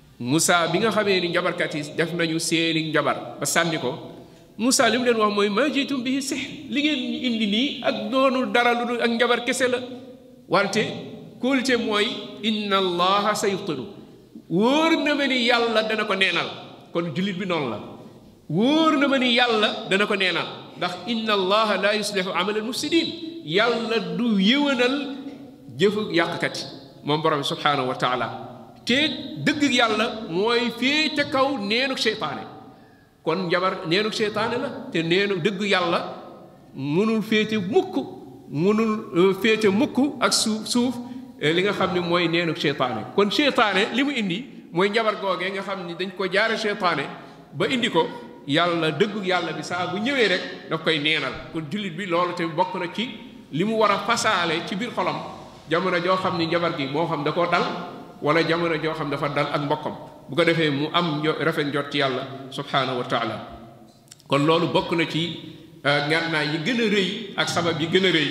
Moussa bi nga xamee ni njabarkat yi def nañu seeni njabar ba sànni ko Moussa li mu leen wax mooy maa jiitum bi six li ngeen indi nii ak doonul dara lu dul ak njabar kese la wante kóolute mooy inna allaha sayubtilu wóor na ma ni yàlla dana ko neenal kon jullit bi noonu la wóor na ma ni yàlla dana ko neenal ndax inna allaha la yuslihu amal al mufsidin yàlla du yëwanal jëfu yàqkat yi moom borom subhanahu wa taala te dëgg yàlla mooy fee ca kaw neenuk seytaane kon njabar neenuk seytaane la te neenu dëgg yàlla mënul féete mukk mënul euh, féete mukk ak suuf suuf euh, li nga xam ne mooy neenuk seytaane kon seytaane li mu indi mooy njabar googee nga xam ni dañ ko jaare seytaane ba indi ko yàlla dëggu yàlla bi saa bu ñëwee rek daf koy neenal kon jullit bi loolu te bokk na ci li mu war a fasaale ci biir xolam jamono joo xam ni jabar gi moo xam da koo dal wala jamono joo xam dafa dal ak mbokkam bu ko defee mu am rafet njot ci yàlla subhaanahu wa taala kon loolu bokk na ci euh, ngànnaay yi gën a rëy ak sabab yi gën a rëy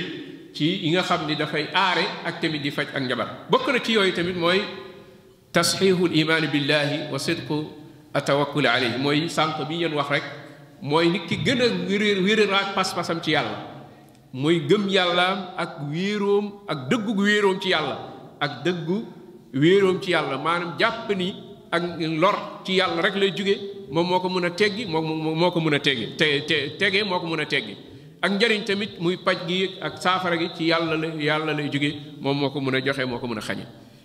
ci yi nga xam ni dafay aare ak tamit di faj ak njabar bokk na ci yooyu tamit mooy tasxiixul imaani billaahi wa sidqu atawakkuli alayhi mooy sànq bi ngeen wax rek mooy nit ki gën a wéri wériraat pas-pasam ci yàlla mooy gëm yàllaam ak wéeroom ak dëggu wéeroom ci yàlla ak dëggu wéeroom ci yàlla maanaam jàpp ni ak lor ci yàlla rek lay jóge moom moo ko mën a teggi moom moo ko mën a teggi te te tege moo ko mën a teggi ak njariñ tamit muy paj gi ak saafara gi ci yàlla la yàlla lay jóge moom moo ko mën a joxe moo ko mën a xañe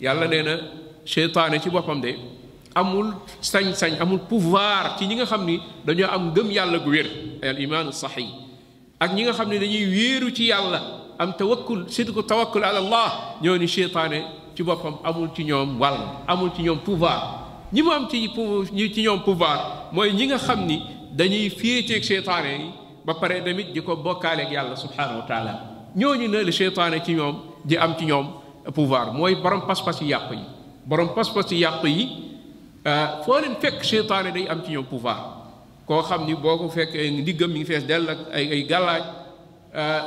yàlla nee na seytaane ci boppam de amul sañ-sañ amul pouvoir ci ñi nga xam ni dañoo am ngëm yàlla gu wér ay al imaanu saxi ak ñi nga xam ne dañuy wéeru ci yàlla am tawakkul sidku tawakkul ala allah ñoo ni seytaane ci boppam amul ci ñoom wàll amul ci ñoom pouvoir ñi mu am ci ci ñoom pouvoir mooy ñi nga xam ni dañuy féeteeg seytaane yi ba pare tamit di ko bokkaaleeg yàlla subhaanahu wa taala ñooñu ne la seytaane ci ñoom di am ci ñoom pouvoir mooy borom pas-pas yi yàq yi borom pas-pas yi yàq yi euh, foo leen fekk seytaane day am ci ñoom pouvoir koo xam ni boo ko fekkee ndiggam mi ngi fees dell ak ay ay gàllaaj euh,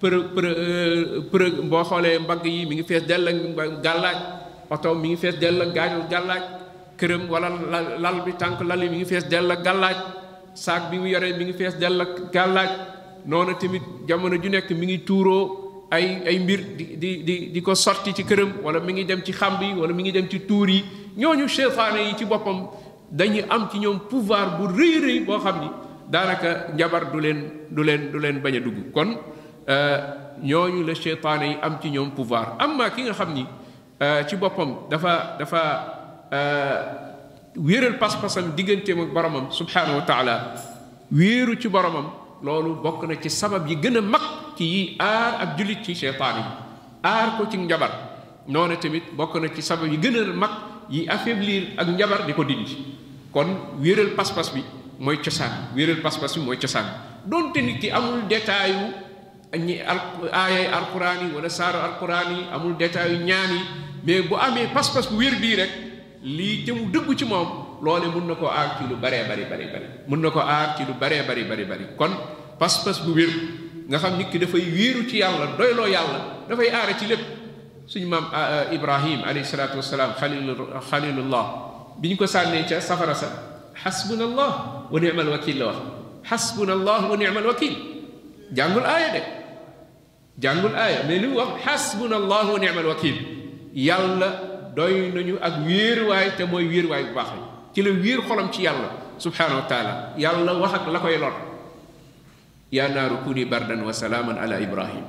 për për euh, për boo xoolee mbagg yi mi ngi fees dell ak gàllaaj oto mi ngi fees dell ak gaajul gàllaaj këram wala lal bi tànk lal yi mi ngi fees dell ak gàllaaj saak bi mu yoree mi ngi fees dell ak gàllaaj noonu tamit jamono ju nekk mi ngi tuuroo ay ay mbir di di di di ko sotti ci këram wala mi ngi dem ci xamb yi wala mi ngi dem ci tuur yi ñooñu seytaane yi ci boppam dañu am ci ñoom pouvoir bu rëy rëy boo xam ni daanaka njabar du leen du leen du leen bañ a dugg kon euh, ñooñu la seytaane yi am ci ñoom pouvoir am na ki nga xam ni euh, ci boppam dafa dafa euh, wéeral pas-pasam digganteem ak boromam subhanahu wa taala wéeru ci boromam loolu bokk na ci sabab yi gën a mag ci yi aar ak jullit ci seytaan yi aar ko ci njabar noonu tamit bokk na ci sabab yi gën a mag yi affaiblir ak njabar di ko dindi kon wéeral pas-pas bi mooy cosaan wéeral pas-pas bi mooy cosaan donte nit ki amul détail ñi al aayay alquran yi wala saaru alquran yi amul détail yu ñaan yi mais bu amee pas-pas bu wér bii rek lii te mu dëggu ci moom loole mun na ko aar ci lu baree bari bari bari mun na ko aar ci lu baree bari bari bari kon pas-pas bu wér nga xam nit ki dafay wéeru ci yàlla doyloo yàlla dafay aare ci lépp suñu maam ah, ah, ibrahim alayhi salaatu wasalaam xalil xalilullah bi ñu ko sànnee ca safara sa xasbuna allah wa ni'mal wakil la wax xasbuna allah wa ni'mal wakil jàngul aaya de jàngul aaya mais li mu wax xasbuna allahu wa ni'mal wakil yàlla doy nañu ak wéeruwaay te mooy wéeruwaay bu baax la ci la wéer xolam ci yàlla subhanahu wa taala yàlla wax ak la koy lor yaa naaru kuni bardan wa salaaman ala ibrahim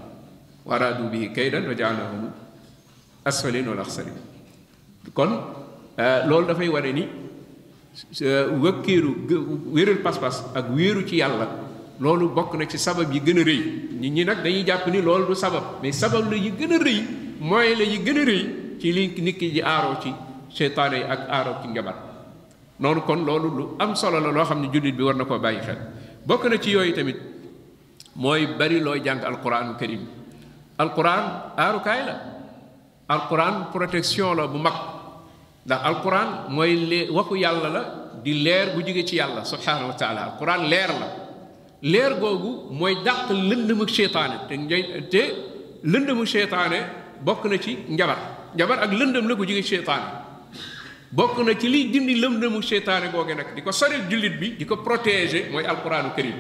wa araadu bihi kaydan wa jaalnahum asfalin wal axsarin kon euh, loolu dafay ware ni euh, wëkkiiru wéeral pas-pas ak wéeru ci yàlla loolu bokk na ci sabab yi gën a rëy nit ñi nag dañuy jàpp ni loolu du sabab mais sabab la yi gën a rëy mooy la yi gën a rëy ci li nit ki di aaroo ci seytaane yi ak aaroo ci njabar noonu kon loolu lu am solo la loo xam ne jullit bi war na koo bàyyi xel bokk na ci yooyu tamit mooy bari looy jàng alquran karim alquran aarukaay la alquran protection la bu mag ndax alquran mooy lee waxu yàlla la di leer bu jóge ci yàlla subhanahu wa taala alquran leer la leer googu mooy dàq lëndëmu seytaane te te lëndëmu seytaane bokk na ci njabar njabar ak lëndëm la bu jóge ci seytaane bokk na ci liy dindi lëndëmu seytaane googe nag di ko soril jullit bi di ko protéger mooy alquranu karim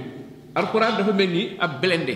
alquran dafa mel ni ab blindé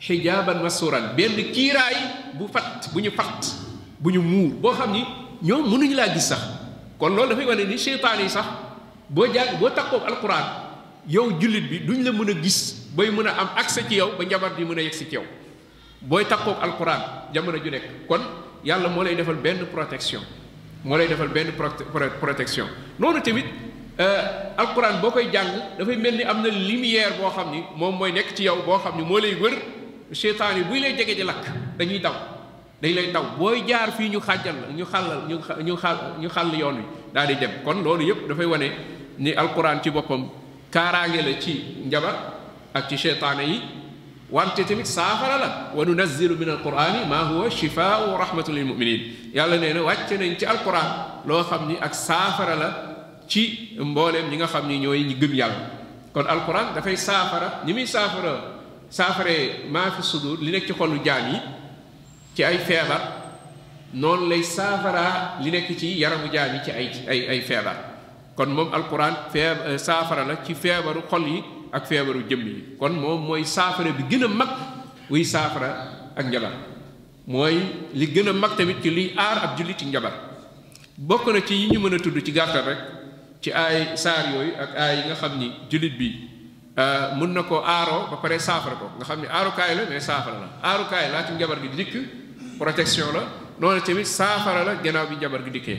xijaaban masuran benn kiiraay bu fatt bu ñu fatt bu ñu muur boo xam ni ñoom mënuñu laa gis sax kon loolu dafay wane ni seytaan yi sax boo jàng boo takkoog alquran yow jullit bi duñ la mën a gis bay mën a am accès ci yow ba njabar bi mën a yegg si ci yow booy takkoog alquran jamono ju nekk kon yàlla moo lay defal benn protection moo lay defal benn protection noonu tamit euh, alquran boo koy jàng dafay mel ni am na lumière boo xam ni moom mooy nekk ci yow boo xam ni moo lay wër seytaan yi buy lay jege di lakk dañuy daw dañ lay daw booy jaar fii ñu xàjjal la ñu xàllal ñu ñu xàll ñu xàll yoon wi daal di dem kon loolu yëpp dafay wane ni alquran ci boppam kaaraange la ci njabar ak ci cheytaane yi wante tamit saafara la wa nunazzilu min alqurani ma huwa shifaau wa rahmatun lil muminin yàlla nee na wàcce nañ ci alquran loo xam ni ak saafara la ci mbooleem ñi nga xam ni ñooy ñi gëm yàlla kon alquran dafay saafara ñi muy saafara saafare maa fi sudur li nekk ci xolu jaam yi ci ay feebar noonu lay saafaraa li nekk ci yaramu jaam yi ci ay ay ay feebar kon moom alquran fee euh, saafara la ci feebaru xol yi ak feebaru jëmm yi kon moom mooy saafara bi gën a mag wuy saafara ak njabar mooy li gën a mag tamit ci liy aar ab jullit ci njabar bokk na ci yi ñu mën a tudd ci gàttal rek ci ay saar yooyu ak ay yi nga xam ni jullit bi euh, mën na koo aaroo ba pare saafara ko nga xam ni aarukaay la mais saafara la aarukaay laa ci njabar gi dikk protection la noonu tamit saafara la gannaaw bi njabar gi dikkee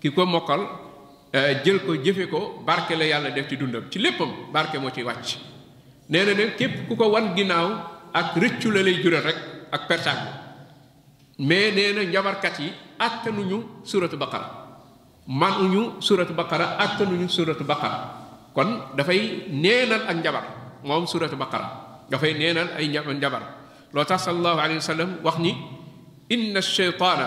ki ko mokkal eh, jël ko jëfe ko barke la yàlla def ci dundam ci léppam barke moo ci wàcc nee na ne képp ku ko wan ginnaaw ak rëccu la lay jural rek ak pertaag mais nee na njabarkat yi attanuñu suratu baqara manuñu suratu baqara attanuñu suratu baqara kon dafay neenal ak njabar moom suratu baqara dafay neenal ay njabar loo tax sallallahu alayhi wa sallam wax ni inna shaytaana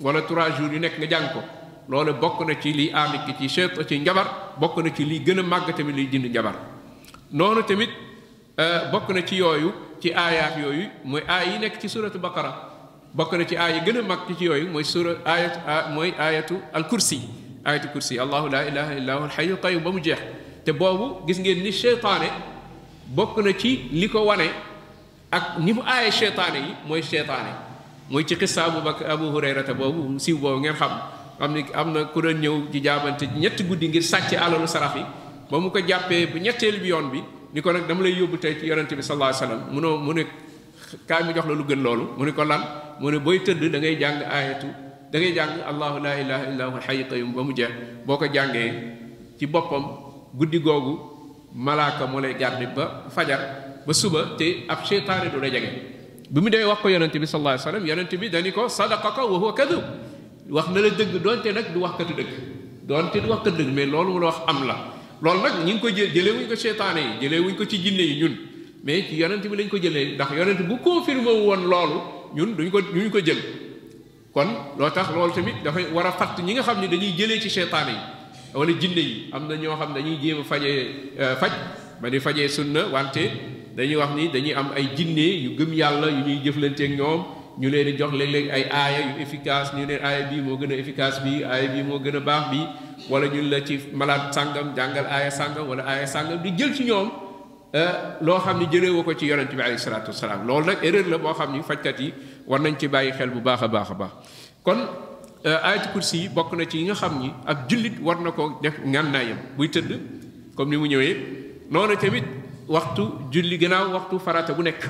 wala trois jours yu nekk nga jàng ko loolu bokk na ci liy aar nit ki ci seet ci njabar bokk na ci liy gën a màgg tamit liy dindi njabar noonu tamit euh, bokk na ci yooyu ci aayaat yooyu mooy aay yi nekk ci suratu baqara bokk na ci aay yi gën a màgg ci yooyu mooy sura aayatu mooy aayatu al kursi aayatu kursi allahu laa ilaha illa huwa alxayu qayyum ba mu jeex te boobu gis ngeen ni seytaane bokk na ci li ko wane ak ni mu aaye seytaane yi mooy seytaane mooy ci xissa Abu Bakr Abu Hurayrata boobu siiw boobu ngeen xam am ni am na ku doon ñëw di jaabante ñetti guddi ngir sàcc alalu sarax yi ba mu ko jàppee bu ñetteel bi yoon bi ni ko nag dama lay yóbbu tey ci yonente bi sallallahu alayhi wasallam munoo mu ne kaay mu jox la lu gën loolu mu ne ko lan mu ne booy tëdd da ngay jàng aayatu da ngay jàng allahu laa ilaha illa huwa alxayu qayum ba mu jeex boo ko jàngee ci boppam guddi googu malaaka moo lay garde ba fajar ba suba te ab seytaane du la jege bi mu dee wax ko yonente bi sallallahu alayhi wa sallam yonente bi dani ko sadaqaka wa huwa kadub wax na la dëgg donte nag du wax katu dëgg donte du wax katu dëgg mais loolu la wax am la loolu nag ñi ngi ko jël jëlee wuñ ko seytaane yi jëlee wuñ ko ci jinne yi ñun mais ci yonent bi lañ ko jëlee ndax yonent bu confirmé woon loolu ñun duñ ko duñ ko jël kon loo tax loolu tamit dafay war a fatt ñi nga xam ne dañuy jëlee ci seytaane yi wala jinne yi am na ñoo xam dañuy jéem a fajee euh, faj ba di fajee sunna wante dañuy wax ni dañuy am ay jinne yu gëm yàlla yu ñuy jëflanteeg ñoom ñu leen di jox léeg-léeg ay aaya yu efficace ñu ne aaya bii moo gën a efficace bi aaya bii moo gën a baax bi wala ñun la ci malade sàngam jàngal aaya sàngam wala aaya sàngam di jël ci ñoom eh, loo xam ne jëlee woo ko ci yonent bi alayhi salaatu wasalaam loolu nag erreur la boo xam ni fajkat yi war nañ ci bàyyi xel bu baax a baax a baax kon eh, ayatu kursi yi bokk na ci yi nga xam ni ak jullit war na ko def ngànnaayam buy tëdd comme ni mu ñëwee noonu tamit waxtu julli gannaaw waxtu farata bu nekk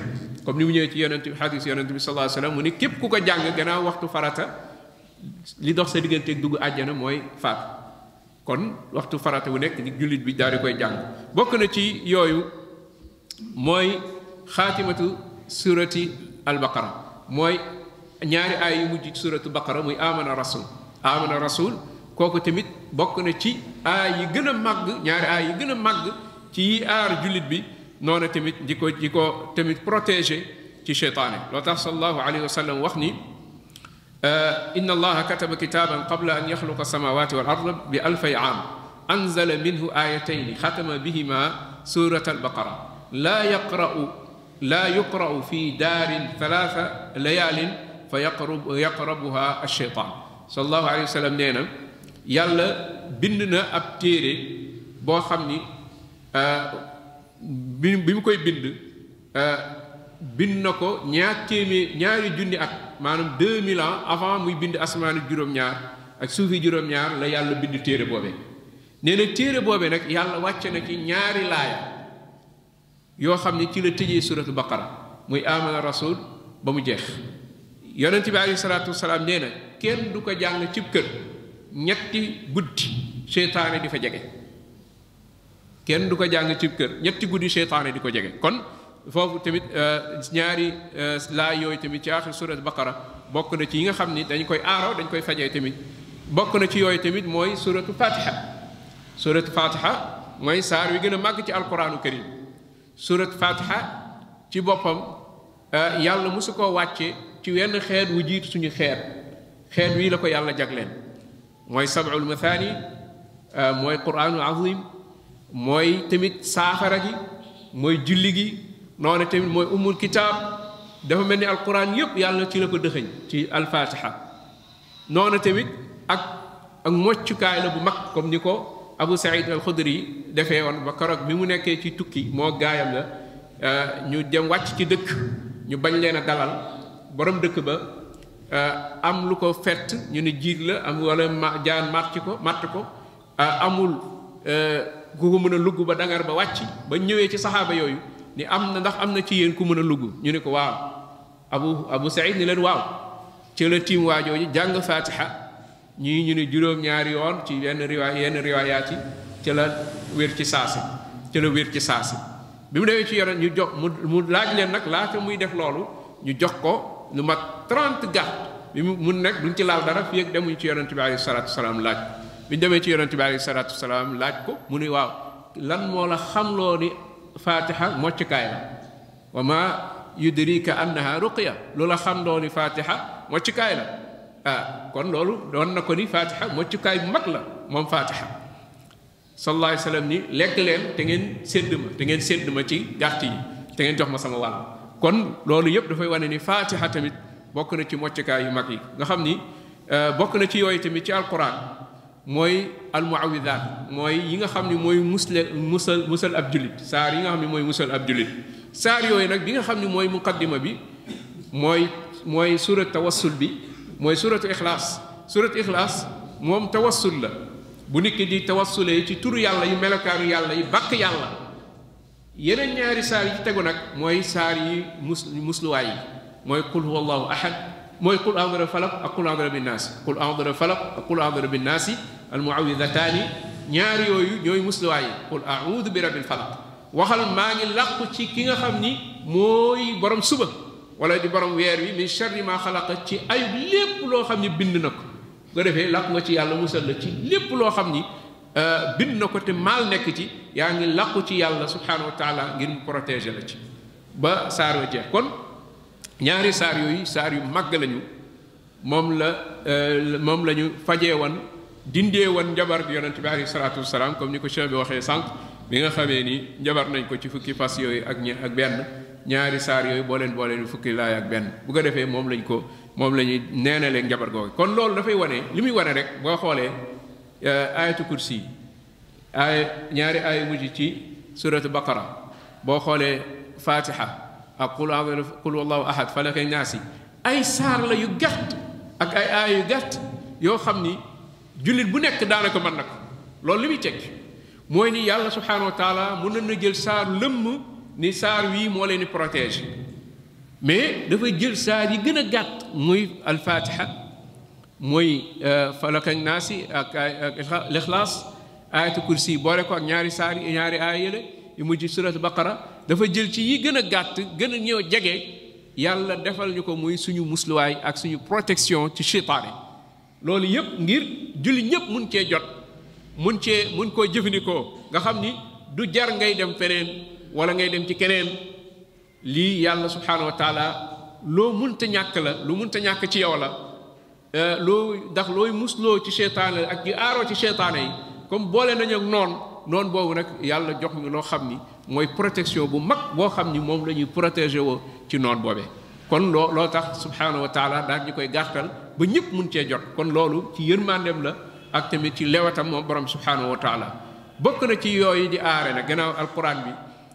comme ni mu ñëwee ci yonent bi xadis yonent bi sallallahu alayhi wasallam mu ne képp ku ko jàng gannaaw waxtu farata li dox sa digganteeg dugg àjjana mooy faat kon waxtu farata wu nekk jullit bi daal di koy jàng bokk na ci yooyu mooy xaatimatu surati albaqara mooy ñaari aay yu mujj ci suratu baqara muy amana rasul amana rasul kooku tamit bokk na ci aay yi gën a màgg ñaari aay yi gën a màgg ci yi aar jullit bi noonu tamit di ko di ko tamit protéger ci cheytaane loo tax sallallahu alayhi wa sallam wax ni إن الله كتب كتابا قبل أن يخلق السماوات والأرض بألف عام أنزل منه آيتين ختم بهما سورة البقرة لا يقرأ لا يقرأ في دار ثلاث ليال فيقرب يقربها الشيطان صلى الله عليه وسلم نينا يلا بننا ابتيري بو خامني ا بيمكوي بند euh, bind na ko ñaar téeméer ñaari junni at maanaam 2000 ans avant muy bind asmaanu juróom-ñaar ak suufi juróom-ñaar la yàlla bind téere boobe nee na téere boobe nag yàlla wàcce na ci ñaari laaya yoo xam ne ci la tëjee suratu baqara muy amana rasul ba mu jeex yonent bi alayhi salaatu wasalaam nee na kenn du ko jàng cib kër ñetti guddi seytaane di fa jege kenn du ko jàng ci kër ñetti guddi seytaane di ko jege kon foofu tamit euh, ñaari euh, laa yooyu tamit ci axir surat baqara bokk na ci yi nga xam ni dañ koy aaro dañ koy fajee tamit bokk na ci yooyu tamit mooy suratu fatiha suratu fatiha mooy saar wi gën a màgg ci alquranu karim suratu fatiha ci boppam euh, yàlla mosu koo wàcce ci wenn xeet wu jiitu suñu xeet xeet wii la ko yàlla jagleen mooy sab'ul mathani euh, mooy quraanul azim mooy tamit saafara gi mooy julli gi noonu tamit mooy umul kitaab dafa mel ni alquran yépp yàlla ci la ko dëxëñ ci alfatiha noonu tamit ak ak moccukaay la bu mag comme ni ko abu saïd al xudri yi defee woon ba keroog bi mu nekkee ci tukki moo gaayam la euh, ñu dem wàcc ci dëkk ñu bañ leen a dalal borom dëkk ba euh, am lu ko fett ñu ne jiit la am wala ma jaan màtt ko màtt ko euh, amul euh, ku ko mën a lugg ba dangar ba wàcc ba ñëwee ci saxaaba yooyu ni am na ndax am na ci yéen ku mën a lugg ñu ne ko waaw abu abu saïd ni leen waaw ci la tiim waajooju jàng fatiha ñii ñu ne juróom-ñaari yoon ci yenn riwaay yenn riwaayaat yi ci la wér ci saasi ci la wér ci saasi bi mu demee ci yonent ñu jox mu mu laaj leen nag laata muy def loolu ñu jox ko lu mat 30 gàtt bi mu mun nekk duñ ci laal dara fii ak demuñ ci yonent bi alayhi salaatu salaam laaj bi ñu demee ci yonent bi alayhi salaatu salaam laaj ko mu ne waaw lan moo la xamloo ni faatiha mocckaay la wa ma yudrika annaha ruqya lu la xam dooni fatiha moccukaay la ah kon loolu doon na ko ni fatiha moccukaay bu mag la moom fatiha sallallahu alayhi wa sallam ni lekk leen te ngeen sédd ma te ngeen sédd ma ci gàtt yi te ngeen jox ma sama wàll kon loolu yëpp dafay wane ni fatiha tamit bokk na ci moccukaay yu mag yi nga xam ni bokk na ci yooyu tamit ci alquran mooy almuawidaat mooy yi nga xam ni mooy musle musal musal ab jullit saar yi nga xam ni mooy musal ab jullit saar yooyu nag bi nga xam ni mooy muqaddima bi mooy mooy surat tawassul bi mooy suratu ixlaas surat ixlaas moom tawassul la bu nit ki di tawassulee ci turu yàlla yi melokaanu yàlla yi bàkk yàlla yeneen ñaari saar yi ci tegu nag mooy saar yi mus musluwaay yi mooy qul huwa allahu ahad mooy qul a'udhu bi rabbil falaq ak qul a'udhu bi rabbin naas qul a'udhu bi rabbil falaq ak qul a'udhu bi rabbin naas al mu'awwidhataani ñaar yooyu ñooy musluwaay yi qul a'udhu bi rabbil falaq waxal maa ngi làqu ci ki nga xam ni mooy borom suba wala di borom weer wi min sharri ma xalaqa ci ayub lépp loo xam ni bind na ko nga defee làqu nga ci yàlla musal la ci lépp loo xam ni euh, bind na ko te maal nekk ci yaa ngi làqu ci yàlla subhanahu wa taala ngir mu protéger la ci ba saar wa jeex kon ñaari saar yooyu saar yu màgg lañu moom la euh, moom la ñu fajee woon dindee woon njabar bi yonent bi alayhi salaatu wasalaam comme ni ko cheikh bi waxee sànq bi nga xamee ni njabar nañ ko ci fukki fas yooyu ak ñe ak benn ñaari saar yooyu boo leen boo leen fukki laay ak benn bu ko defee moom lañ ko moom la ñuy neenalee njabar googu kon loolu dafay wane li muy wane rek boo xoolee euh, ayatu kursi aaya ñaari aaya mujj ci suratu baqara boo xoolee fatiha ak qul a'udhu qul wallahu ahad falaq ak naasi ay saar la yu gàtt ak ay aaya yu gàtt yoo xam ni jullit bu nekk daanaka mën na ko loolu li muy teg mooy ni yàlla subhanahu wa taala mën na jël saar lëmm ni saar wii moo leen di protéger mais dafa jël saar yi gën a gàtt muy alfatiha mooy euh, falaq ak naasi ak ak lixlaas ayatu kursi boole ko ak ñaari saar ñaari aaya yële yu mujj surat baqara dafa jël ci yi gën a gàtt gën a ñëw jege yàlla defal ñu ko muy suñu musluwaay ak suñu protection ci seytaane loolu yëpp ngir julli ñëpp mun cee jot mun cee mun koo jëfandikoo nga xam ni du jar ngay dem feneen wala ngay dem ci keneen lii yàlla subhaanahu wa taala loo munta ñàkk la lu munta ñàkk ci yow la eh, loo ndax looy musloo ci seytaane ak di aaroo ci seytaane yi comme boole nañu ak noon noon boobu nag yàlla jox ñu loo xam ni mooy protection bu mag boo xam ni moom la ñuy protéger woo ci noon boobee kon loo loo tax subhaanahu wa taala daal ñu koy gàttal ba ñëpp mun cee jot kon loolu ci yërmandeem la ak tamit ci lewatam moom borom subhaanahu wa taala bokk na ci yooyu di aare na gannaaw alquran bi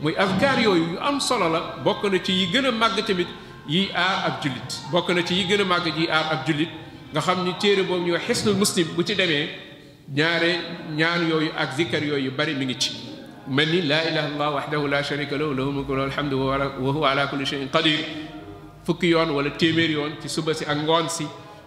muy afkaar yooyu yu am solo la bokk na ci yi gën a màgg tamit yiy aar ab jullit bokk na ci yi gën a màgg yiy aar ab jullit nga xam ni téere boobu ñu wax xisnul muslim bu ci demee ñaare ñaan yooyu ak zikkar yooyu yu bari mi ngi ci mel ni laa ilaha illallah wahdahu la sharika lahu lahu mulku wa alhamdu wa huwa ala kulli shay'in qadir fukki yoon wala téeméer yoon ci suba si ak ngoon si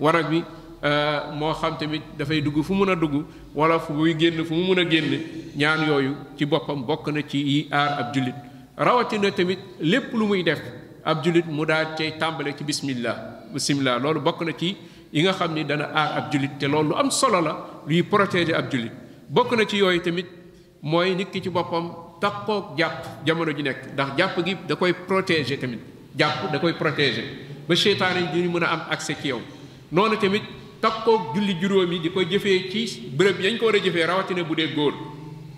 wanag bi euh, moo xam tamit dafay dugg fu mun a dugg wala fu muy génn fu mu mun a génn ñaan yooyu ci boppam bokk na ci yi aar ab jullit rawatina tamit lépp lu muy def ab jullit mu daal cay tàmbale ci bismillah bismillah loolu bokk na ci yi nga xam ni dana aar ab jullit te loolu lu am solo la luy protéger ab jullit bokk na ci yooyu tamit mooy nit ki ci boppam takkook jàpp jamono ji nekk ndax jàpp gi da koy protéger tamit jàpp da koy protéger ba seytaane yi duñu mën a am accès ci yow noonu tamit takkook julli juróom yi di ko jëfee ci bërëb yañ ko war a jëfee rawatina bu dee góor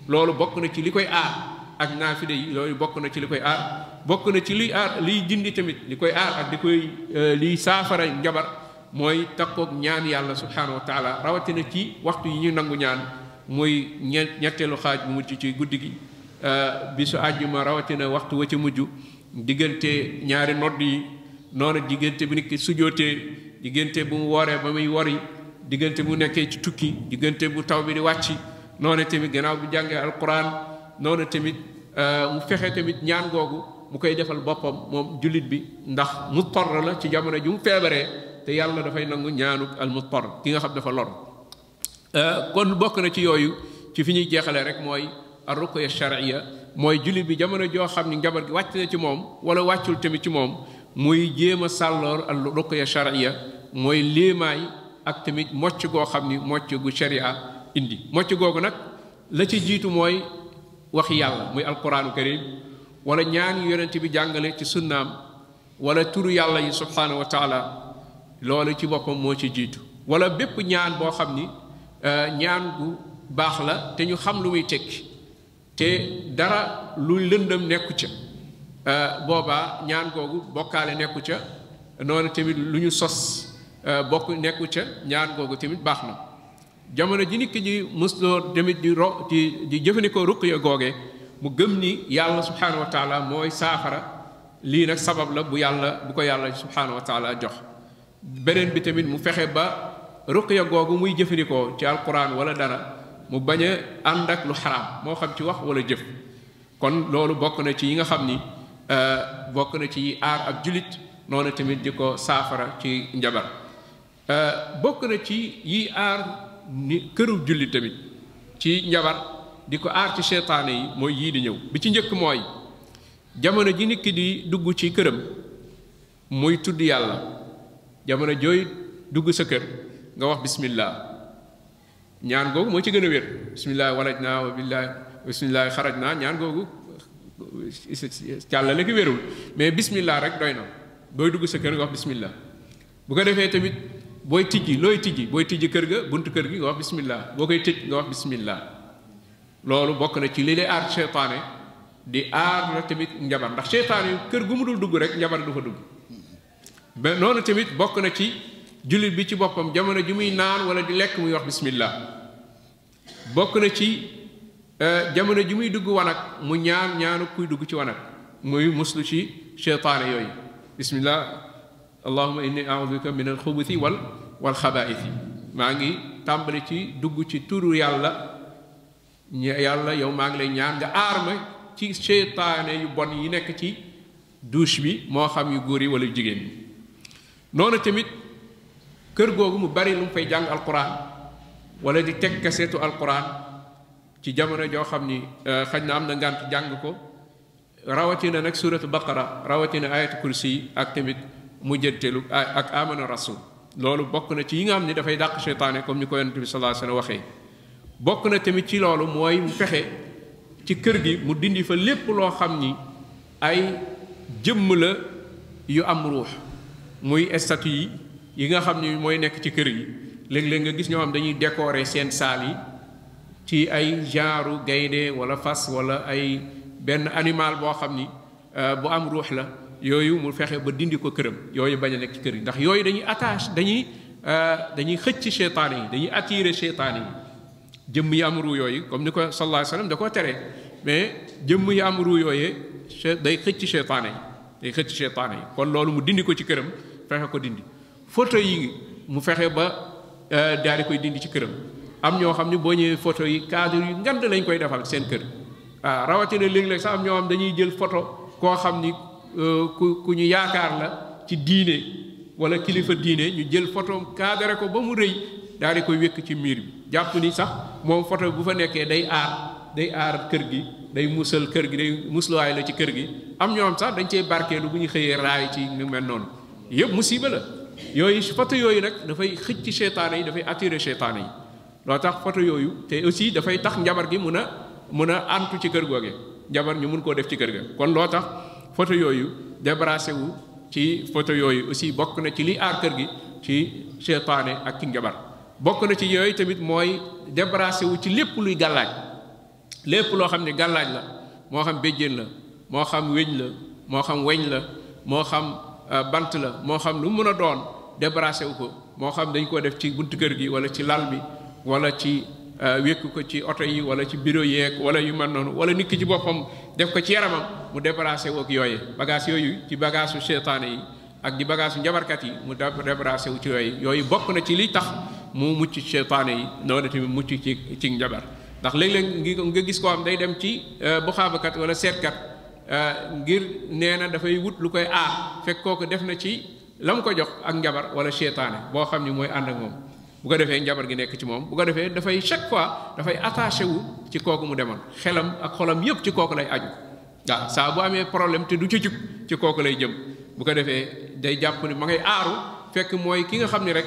loolu bokk na ci li koy aar ak naafile yi loolu bokk na ci li koy aar bokk na ci liy aar liy dindi tamit li koy aar ak di koy euh, liy saafara njabar mooy takkook ñaan yàlla subhaanahu wa taala rawatina ci waxtu yi ñu nangu ñaan muy ñetteelu xaaj bu mujj ci guddi gi euh, bisu àjjuma rawatina waxtu wa ca mujj diggante ñaari nodd yi noonu diggante bu nit ki sujootee diggante bu mu wooree ba muy wori diggante bu nekkee ci tukki diggante bu taw bi di wàcc noonu tamit gannaaw bu jàngee alquran noonu tamit euh, mu fexe tamit ñaan googu mu koy defal boppam moom jullit bi ndax mu torr la ci jamono ju mu feebaree te yàlla dafay nangu ñaanu al mu torr ki nga xam dafa lor euh, kon bokk na ci yooyu ci fi ñuy jeexale rek mooy ar ruqya shar'iyya mooy jullit bi jamono joo xam ni njaboot gi wàcc na ci moom wala wàccul tamit ci moom muy jéem a sàlloor al ruqya shar'iyya mooy léemaay ak tamit mocc goo xam ni mocc gu sharia indi mocc googu nag la ci jiitu mooy waxi yàlla muy alquraanu karim wala ñaan yonent bi jàngale ci sunnaam wala turu yàlla yi subhaanahu wa taala loolu ci boppam moo ci jiitu wala bépp ñaan boo xam ni euh, ñaan gu baax la te ñu xam lu muy tekki te dara lu lëndëm nekku ca euh, boobaa ñaan googu bokkaale nekku ca noonu tamit lu ñu sos euh, bokk nekku ca ñaan googu tamit baax na jamono ji nit ki ji musloo tamit di ro di di jëfandikoo ruq ya googe mu gëm ni yàlla subhanahu wa taala mooy saafara lii nag sabab la bu yàlla bu ko yàlla subhanahu wa taala jox beneen bi tamit mu fexe ba ruq ya googu muy jëfandikoo ci alquran wala dara mu bañ a ànd ak lu xaraam moo xam ci wax wala jëf kon loolu bokk na ci yi nga xam ni bokk na ci aar ab julit noonu tamit di ko saafara ci njabar euh, bokk na ci yi aar ni këru julli tamit ci njabar di ko aar ci seytaane yi mooy yii di ñëw bi ci njëkk mooy jamono ji nit ki di dugg ci këram muy tudd yàlla jamono jooy dugg sa kër nga wax bismillah ñaan googu moo ci gën a wér bismillah walaj naa wa billah bismillah xaraj naa ñaan googu càllale gi wérul mais bismillah rek doy na booy dugg sa kër nga wax bismillah bu ko defee tamit booy tijji looy tijji booy tijji kër ga buntu kër gi nga wax bismillah boo koy tëj nga wax bismillah loolu bokk na ci li lay aar seytaane di aar la tamit njabar ndax seytaane kër gu mu dul dugg rek njabar du fa dugg ba noonu tamit bokk na ci jullit bi ci boppam jamono ji muy naan wala di lekk muy wax bismillah bokk na ci euh, jamono ji muy dugg wanag mu ñaan ñaanu kuy dugg ci wanag muy muslu ci cheytaane yooyu bismillah allahuma inni audu bika min alxubuthi wal wal xabaaithi maa ngi tàmbali ci dugg ci turu yàlla yàlla yow maa ngi lay ñaan nga aar ma ci cheytaane yu bon yi nekk ci douche bi moo xam yu góor yi wala yu jigéen ñi noonu tamit kër googu mu bari lu mu fay jàng alquran wala di teg kaseetu alquran ci jamono joo xam ni euh, xaj na am na ngànt jàng ko rawatina nag suratu baqara rawatina ayatu kursi yi ak tamit mu jëntelu ak amana rasul loolu bokk na ci yi nga xam ni dafay dàq seytaane comme ni ko yonent bi sallallahu alayhi waxee bokk na tamit ci loolu mooy mu fexe ci kër gi mu dindi fa lépp loo xam ni ay jëmm la yu am ruux muy statue yi yi nga xam ni mooy nekk ci kër yi léeg-léeg nga gis ñoo xam dañuy décorer seen saal yi ci ay genre gaynde wala fas wala ay benn animal boo xam ni euh, bu am ruux la yooyu mu fexe ba dindi ko këram yooyu bañ a nekk ci kër yi ndax yooyu dañuy attache dañuy euh, dañuy xëcc seytaane yi dañuy attirer seytaane yi jëmm yi am ruu yooyu comme ni ko sallallahu alayhi wa sallam da koo tere mais jëmm yi am ruu yooyee day xëcc seytaane yi day xëcc seytaane yi kon loolu mu dindi ko ci këram fexe ko dindi photo yi mu fexe ba euh, daal di koy dindi ci këram am ñoo xam ne boo ñëwee photo yi cadre yu ngand lañ koy defal seen kër waaw ah, rawatina léeg-léeg sax am ñoo xam dañuy jël photo koo xam ni euh, ku ku ñu yaakaar la ci diine wala kilifa diine ñu jël photoom kaadare ko ba mu rëy daal di koy wékk ci miir bi jàpp ni sax moom photo bu fa nekkee day aar day aar kër gi day musal kër gi day musluwaay la ci kër gi am ñoom sax dañ cey barkeelu bu ñu xëyee raay ci ñu mel noonu yëpp musiba la yooyu photo yooyu nag dafay xëcc seytaane yi dafay attirer seytaane yi loo tax photo yooyu te aussi dafay tax njabar gi mun a mun a antu ci kër googe njabar ñu mun koo def ci kër ga kon loo tax photo yooyu débarrassé wu ci photo yooyu aussi bokk na ci li aar kër gi ci seytaane ak ci njabar bokk na ci yooyu tamit mooy débarrassé wu ci lépp luy gàllaaj lépp loo xam ne gàllaaj la moo xam béjjén la moo xam weñ la moo xam weñ la moo xam euh, bant la moo xam lu mën a doon débarrassé wu ko moo xam dañ koo def ci buntu kër gi wala ci lal bi wala ci euh, wékk ko ci oto yi wala ci bureau yeeg wala yu mel noonu wala nit ki ci boppam def ko ci yaramam mu débarrassé wu ak yooyu bagage yooyu ci bagage su seytaane yi ak di bagage njabarkat yi mu débarrassé wu ci yooyu yooyu bokk na ci li tax mu mucc ci seytaane yi noonu tamit mucc ci ci njabar ndax léeg-léeg nga gis ko am day dem ci euh, bu xaabakat wala seetkat euh, ngir nee na dafay wut lu koy aar fekk kooku def na ci la mu ko jox ak njabar wala seytaane boo xam ni mooy ànd ak moom bu ko defee njabar gi nekk ci moom bu ko defee dafay chaque fois dafay attaché wu ci kooku mu demoon xelam ak xolam yépp ci kooku lay aju waaw ah, saa bu amee problème te du ca jug ci kooku lay jëm bu ko defee day jàpp ni ma ngay aaru fekk mooy ki nga xam ni rek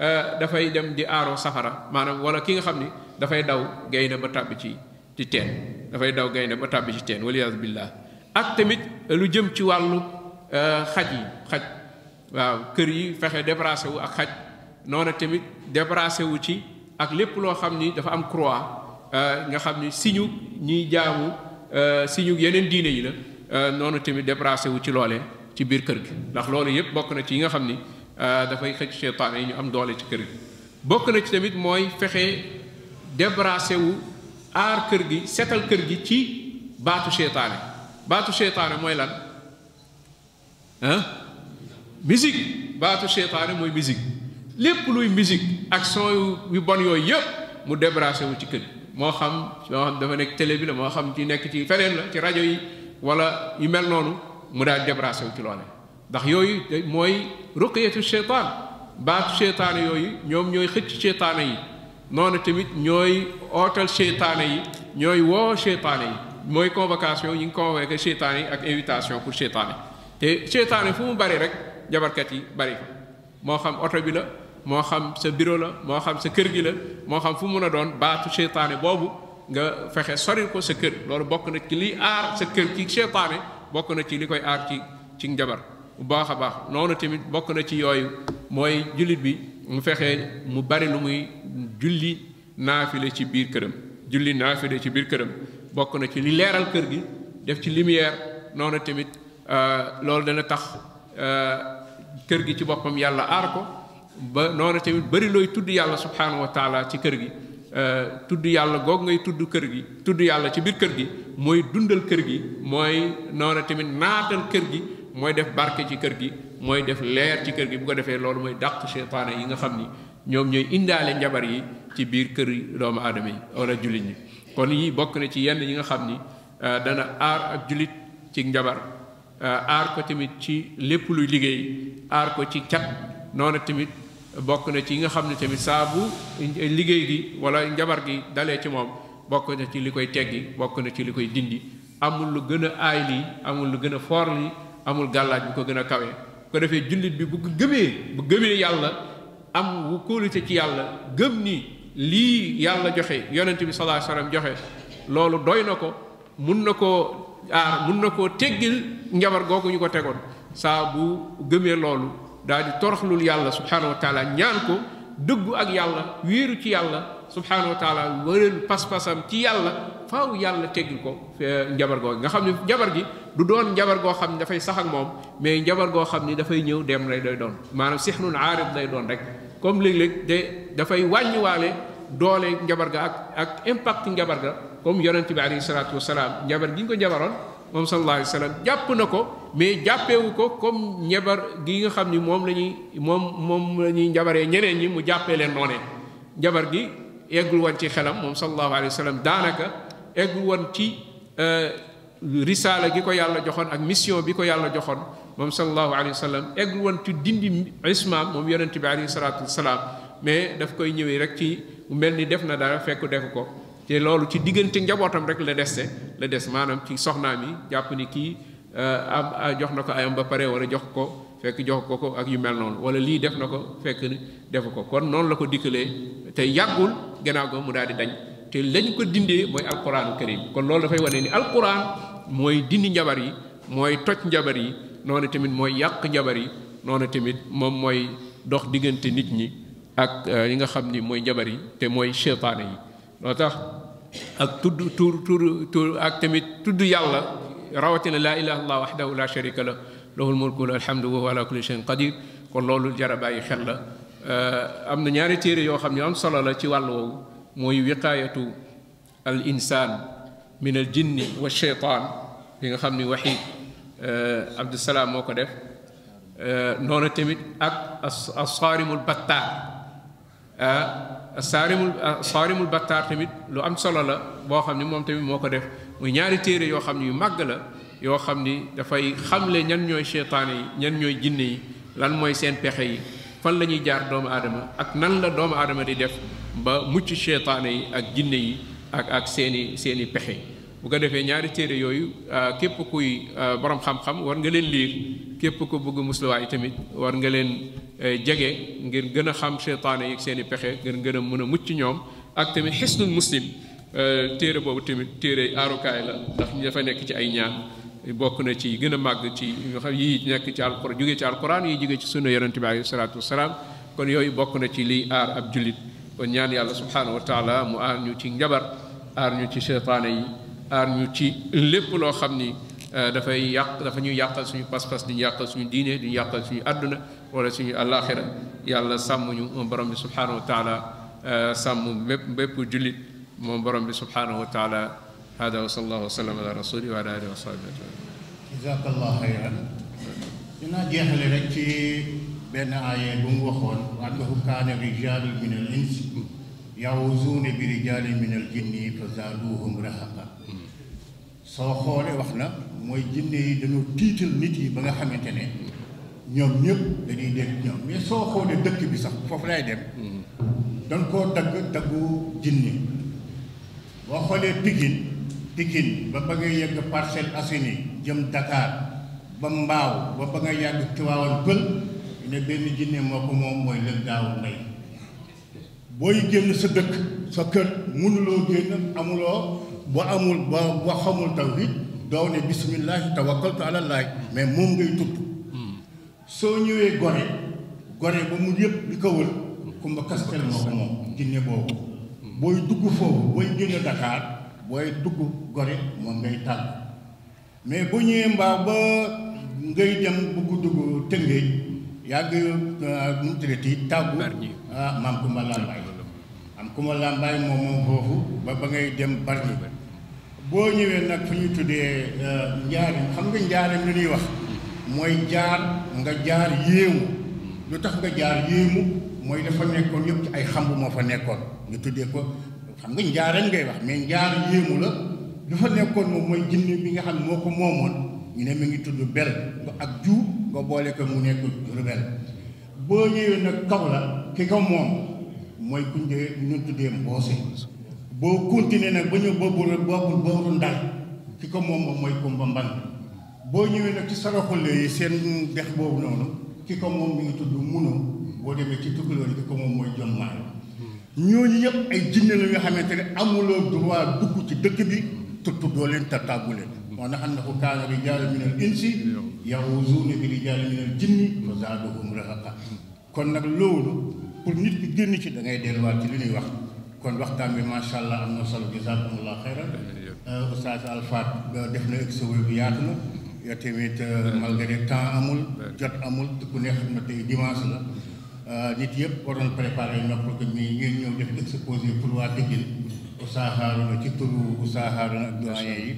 euh, dafay dem di aaroo safara maanaam wala ki nga xam ni dafay daw gaynde ba tàbbi ci ci teen dafay daw gaynde ba tàbbi ci teen waliyaas billah ak tamit lu jëm ci wàllu euh, xaj yi xaj waaw kër yi fexe débarrassé wu ak xaj noonu tamit débarrassé wu ci ak lépp loo xam ni dafa am croix euh, nga xam ni siñu ñuy jaamu euh, siñu yeneen diine yi la euh, noonu tamit débarrassé wu ci loole ci biir kër gi ndax loolu yëpp bokk na ci yi nga xam ni dafay xëcc seytaane yi ñu am doole ci kër gi bokk na ci tamit mooy fexe débarrassé wu aar kër gi setal kër gi ci baatu seytaane baatu seytaane mooy lan ah musique baatu seytaane mooy musique lépp luy musique ak son yu bon yooyu yëpp mu débarrassé wu ci kër moo xam moo xam dafa nekk télé bi la moo xam ci nekk ci feneen la ci rajo yi wala yu mel noonu mu daal débarrassé wu ci loole ndax yooyu mooy ruqiyatu seytaan baatu seytaane yooyu ñoom ñooy xëcc seytaane yi noonu tamit ñooy ootal seytaane yi ñooy woo seytaane yi mooy convocation ñu ngi convoqué seytaane yi ak invitation pour seytaane te seytaane fu mu bari rek jabarkat yi bari fa moo xam oto bi la moo xam sa bureau la moo xam sa kër gi la moo xam fu mun a doon baatu seytaane boobu nga fexe soril ko sa kër loolu bokk na ci liy aar sa kër ci seytaane bokk na ci li koy aar ci ci njabar bu baax a baax noonu tamit bokk na ci yooyu mooy jullit bi mu fexe mu bari lu muy julli naafile ci biir këram julli naafile ci biir këram bokk na ci li leeral kër gi def ci lumière noonu tamit euh, loolu dana tax euh, kër gi ci boppam yàlla aar ko ba noonu tamit bari looy tudd yàlla subhaanahu wa taala ci kër gi euh, tudd yàlla goog ngay tudd kër gi tudd yàlla ci biir kër gi mooy dundal kër gi mooy noonu tamit naatal kër gi mooy def barke ci kër gi mooy def leer ci kër gi bu ko defee loolu mooy dàq seytaane yi nga xam ni ñoom ñooy indaale njabar yi ci biir kër doomu aadama yi wala jullit ñi kon yi bokk na ci yenn yi nga xam ni euh, dana aar ak jullit ci njabar euh, aar ko tamit ci lépp luy liggéey aar ko ci cat noonu tamit bokk na ci yi nga xam ne tamit saa bu liggéey gi wala njabar gi dalee ci moom bokk na ci li koy teggi bokk na ci li koy dindi amul lu gën a aay lii amul lu gën a foor lii amul gàllaaj bu ko gën a kawee ko defee jullit bi bu gëmee bu gëmee yàlla am wu kóolute ci yàlla gëm ni lii yàlla joxe yonent bi sallallahu alayhi wasallam joxe loolu doy na ko mun na koo aar mun na koo teggil njabar googu ñu ko tegoon saa bu gëmee loolu daal di toroxlul yàlla subhanahu wa taala ñaan ko dëggu ak yàlla wéeru ci yàlla subhanahu wa taala wëral pas-pasam ci yàlla faaw yàlla teggil ko njabar googu nga xam ne njabar gi du doon njabar goo xam ne dafay sax ak moom mais njabar goo xam ni dafay ñëw dem lay doy doon maanaam sixnun aarib lay doon rek comme léeg-léeg de dafay wàññiwaale doole njabar ga ak ak impact njabar ga comme yonent bi alayhi salaatu wasalaam njabar gi ñu ko njabaroon moom sallallahu alayhi wa sallam jàpp na ko mais jàppewu ko comme njabar gi nga xam ni moom la ñuy moom moom la ñuy njabaree ñeneen ñi mu jàppee leen noonee njabar gi eggul woon ci xelam moom sallallahu alayhi wa sallam daanaka eggul woon ci risaala gi ko yàlla joxoon ak mission bi ko yàlla joxoon moom sallallahu alayhi wa sallam egg woon ci dindi ismaam moom yonente bi alayhi salaatu wasalaam mais daf koy ñëwee rek ci mu mel ni def na dara fekk defu ko te loolu ci diggante njabootam rek la deste la des maanaam ci soxnaam yi jàpp ni kii am jox na ko ayam ba pare wala jox ko fekk jox ko ko ak yu mel noonu wala lii def na ko fekk defu ko kon noonu la ko dikkalee te yàggul gannaaw ko mu daal di dañ te lañ ko dindee mooy alquraanu karim kon loolu dafay wane ni alquraan mooy dindi njabar yi mooy toj njabar yi noonu tamit mooy yàq njabar yi noonu tamit moom mooy dox diggante nit ñi ak euh, yi nga xam ni mooy njabar yi te mooy seytaane yi moo tax ak tudd tur tur tur ak tamit tudd yàlla rawatina laa ilaha illallah wahdahu la sharika la lahul mulku wal hamdu wa huwa ala kulli shay'in qadir kon loolu jara bàyyi xel la euh, am na ñaari téere yoo xam ne am solo la ci wàll woowu mooy wiqaayatu al insaan min al jinni wa shaytaan bi nga xam ni waxi euh, Abdusalaam moo ko def euh, noonu tamit ak as saarimul battaar ah, saarimul ah, saarimul battaar tamit lu am solo la boo xam ne moom tamit moo ko def muy ñaari téere yoo xam ne yu màgg la yoo xam ni dafay xamle ñan ñooy seytaane yi ñan ñooy jinne yi lan mooy seen pexe yi fan la ñuy jaar doomu aadama ak nan la doomu aadama di def ba mucc seytaane yi ak jinne yi ak ak seeni seeni pexe bu ko defee ñaari téere yooyu ah, képp kuy ah, borom xam-xam war nga leen liir képp ku bëgg musluwaay tamit war nga leen eh, jege ngir gën a xam seytaane yi seen i pexe ngir gën a mën a mucc ñoom ak tamit xisnul muslim eh, téere boobu tamit téere aarukaay la ndax ñu dafa nekk ci ay ñaan bokk na ci gën a màgg ci nga xam yi nekk ci alquran jóge ci alquran yi jóge ci sunna yonente bi alayhi salaatu wasalaam kon yooyu bokk na ci liy aar ab jullit kon ñaan yàlla subhanahu wa taala mu aar ñu ci njabar aar ñu ci seytaane yi aar ñu ci lépp loo xam ni euh, dafay yàq dafa ñuy yàqal suñu pas-pas di yàqal suñu diine di yàqal suñu àdduna wala suñu àllaaxira yàlla sàmm ñu moom borom bi subhaanahu wa taala euh, sàmm bépp bépp jullit moom borom bi subhaanahu wa taala hada wa sallallahu wa sallam ala rasuli wa ala alihi wa sahbihi ajmain jazakallah xayran dinaa jeexale rek ci benn aaya bu mu waxoon wa annahu kaana rijaalun min al ins yawuzuuna bi rijaali min al jinni fa zaaduhum rahaqa soo xoolee wax na mooy jinne yi dañoo tiital nit yi ba nga xamante ne ñoom ñëpp dañuy dégg ñoom mais soo xoolee dëkk bi sax foofu lay dem dañ koo dagg daggu jinne boo xoolee Pikine Pikine ba ba nga yegg Parcelles Assainies jëm Dakar ba mbaaw ba ba nga yàgg Tivaouane Pël ne benn jinne moo ko moom mooy lëg daawu ndey booy génn sa dëkk sa kër mënuloo génn amuloo ba amul ba ba xamul tawhid doo ne bismillahi tawakkaltu ala llaah mais moom ngay tudd soo ñëwee gore gore ba mu yëpp li ko wër kumba kastel moo ko moom jinne boobu booy dugg foofu booy génn Dakar booy dugg gore moom ngay tàgg mais bu ñëwee mbaaw ba ngay dem bu ko dugg tëngéej yàgg euh, nu mu tuddati tàggu ah maam Kumba Lambaay am Kumba Lambaay moom moom foofu ba ba ngay dem Bargny boo ñëwee nag fu ñu tuddee euh, njaarim xam nga njaarim li ñuy wax mooy jaar nga jaar yéemu lu tax nga jaar yéemu mooy dafa nekkoon yëpp ci ay xamb moo fa nekkoon ñu tuddee ko xam nga njaareem ngay wax mais njaar yéemu la dafa nekkoon moom mooy jinne bi nga xam ne moo ko moomoon ñu ne mi ngi tudd bel nga ak ju nga boole ko mu nekk rebel boo ñëwee nag kaw la ki ko moom mooy kuñ dee ñu tuddee mboose boo continuer nag ba ñëw boobu boobu boobu ndar ki ko moom moom mooy kumba mban boo ñëwee nag ci saraxule yi seen dex boobu noonu ki ko moom mi ngi tudd muno boo demee ci tukulóor yi ki ko moom mooy jommaay ñooñu yëpp ay jinne la nga xamante ne amuloo droit dugg ci dëkk bi te tuddoo leen te tàggu leen moo tax annahu kaana rijaalu min al insi yahuzuuna bi rijaali min al jinni fa zaaduhum rahaqa kon nag loolu pour nit ki génn ci da ngay delluwaat ci li ñuy wax kon waxtaan bi macha allah am na solo jazakumullah xayran euh, oustaz Alpha euh, def na exposé bi yaatu na yow tamit euh, malgré temps amul jot amul te ku ne xam na tey dimanche la euh, nit yëpp waroon préparé nopp ko mii ngeen ñëw def exposé pour waa Pikine Oustaz Harouna ci turu Oustaz Harouna ak doyen yi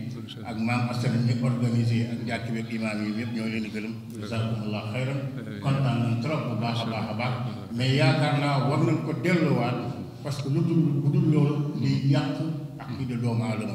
ak maam Assane ñu organisé ak njàkk beeg imaam yi yëpp ñoo leen di gërëm jazakumullah xayran kontaan nañ trop bu baax a baax a baax mais yaakaar naa war nañ ko delluwaat parce que lu dul bu dul loolu liy yàq ak ñu de doomu aadama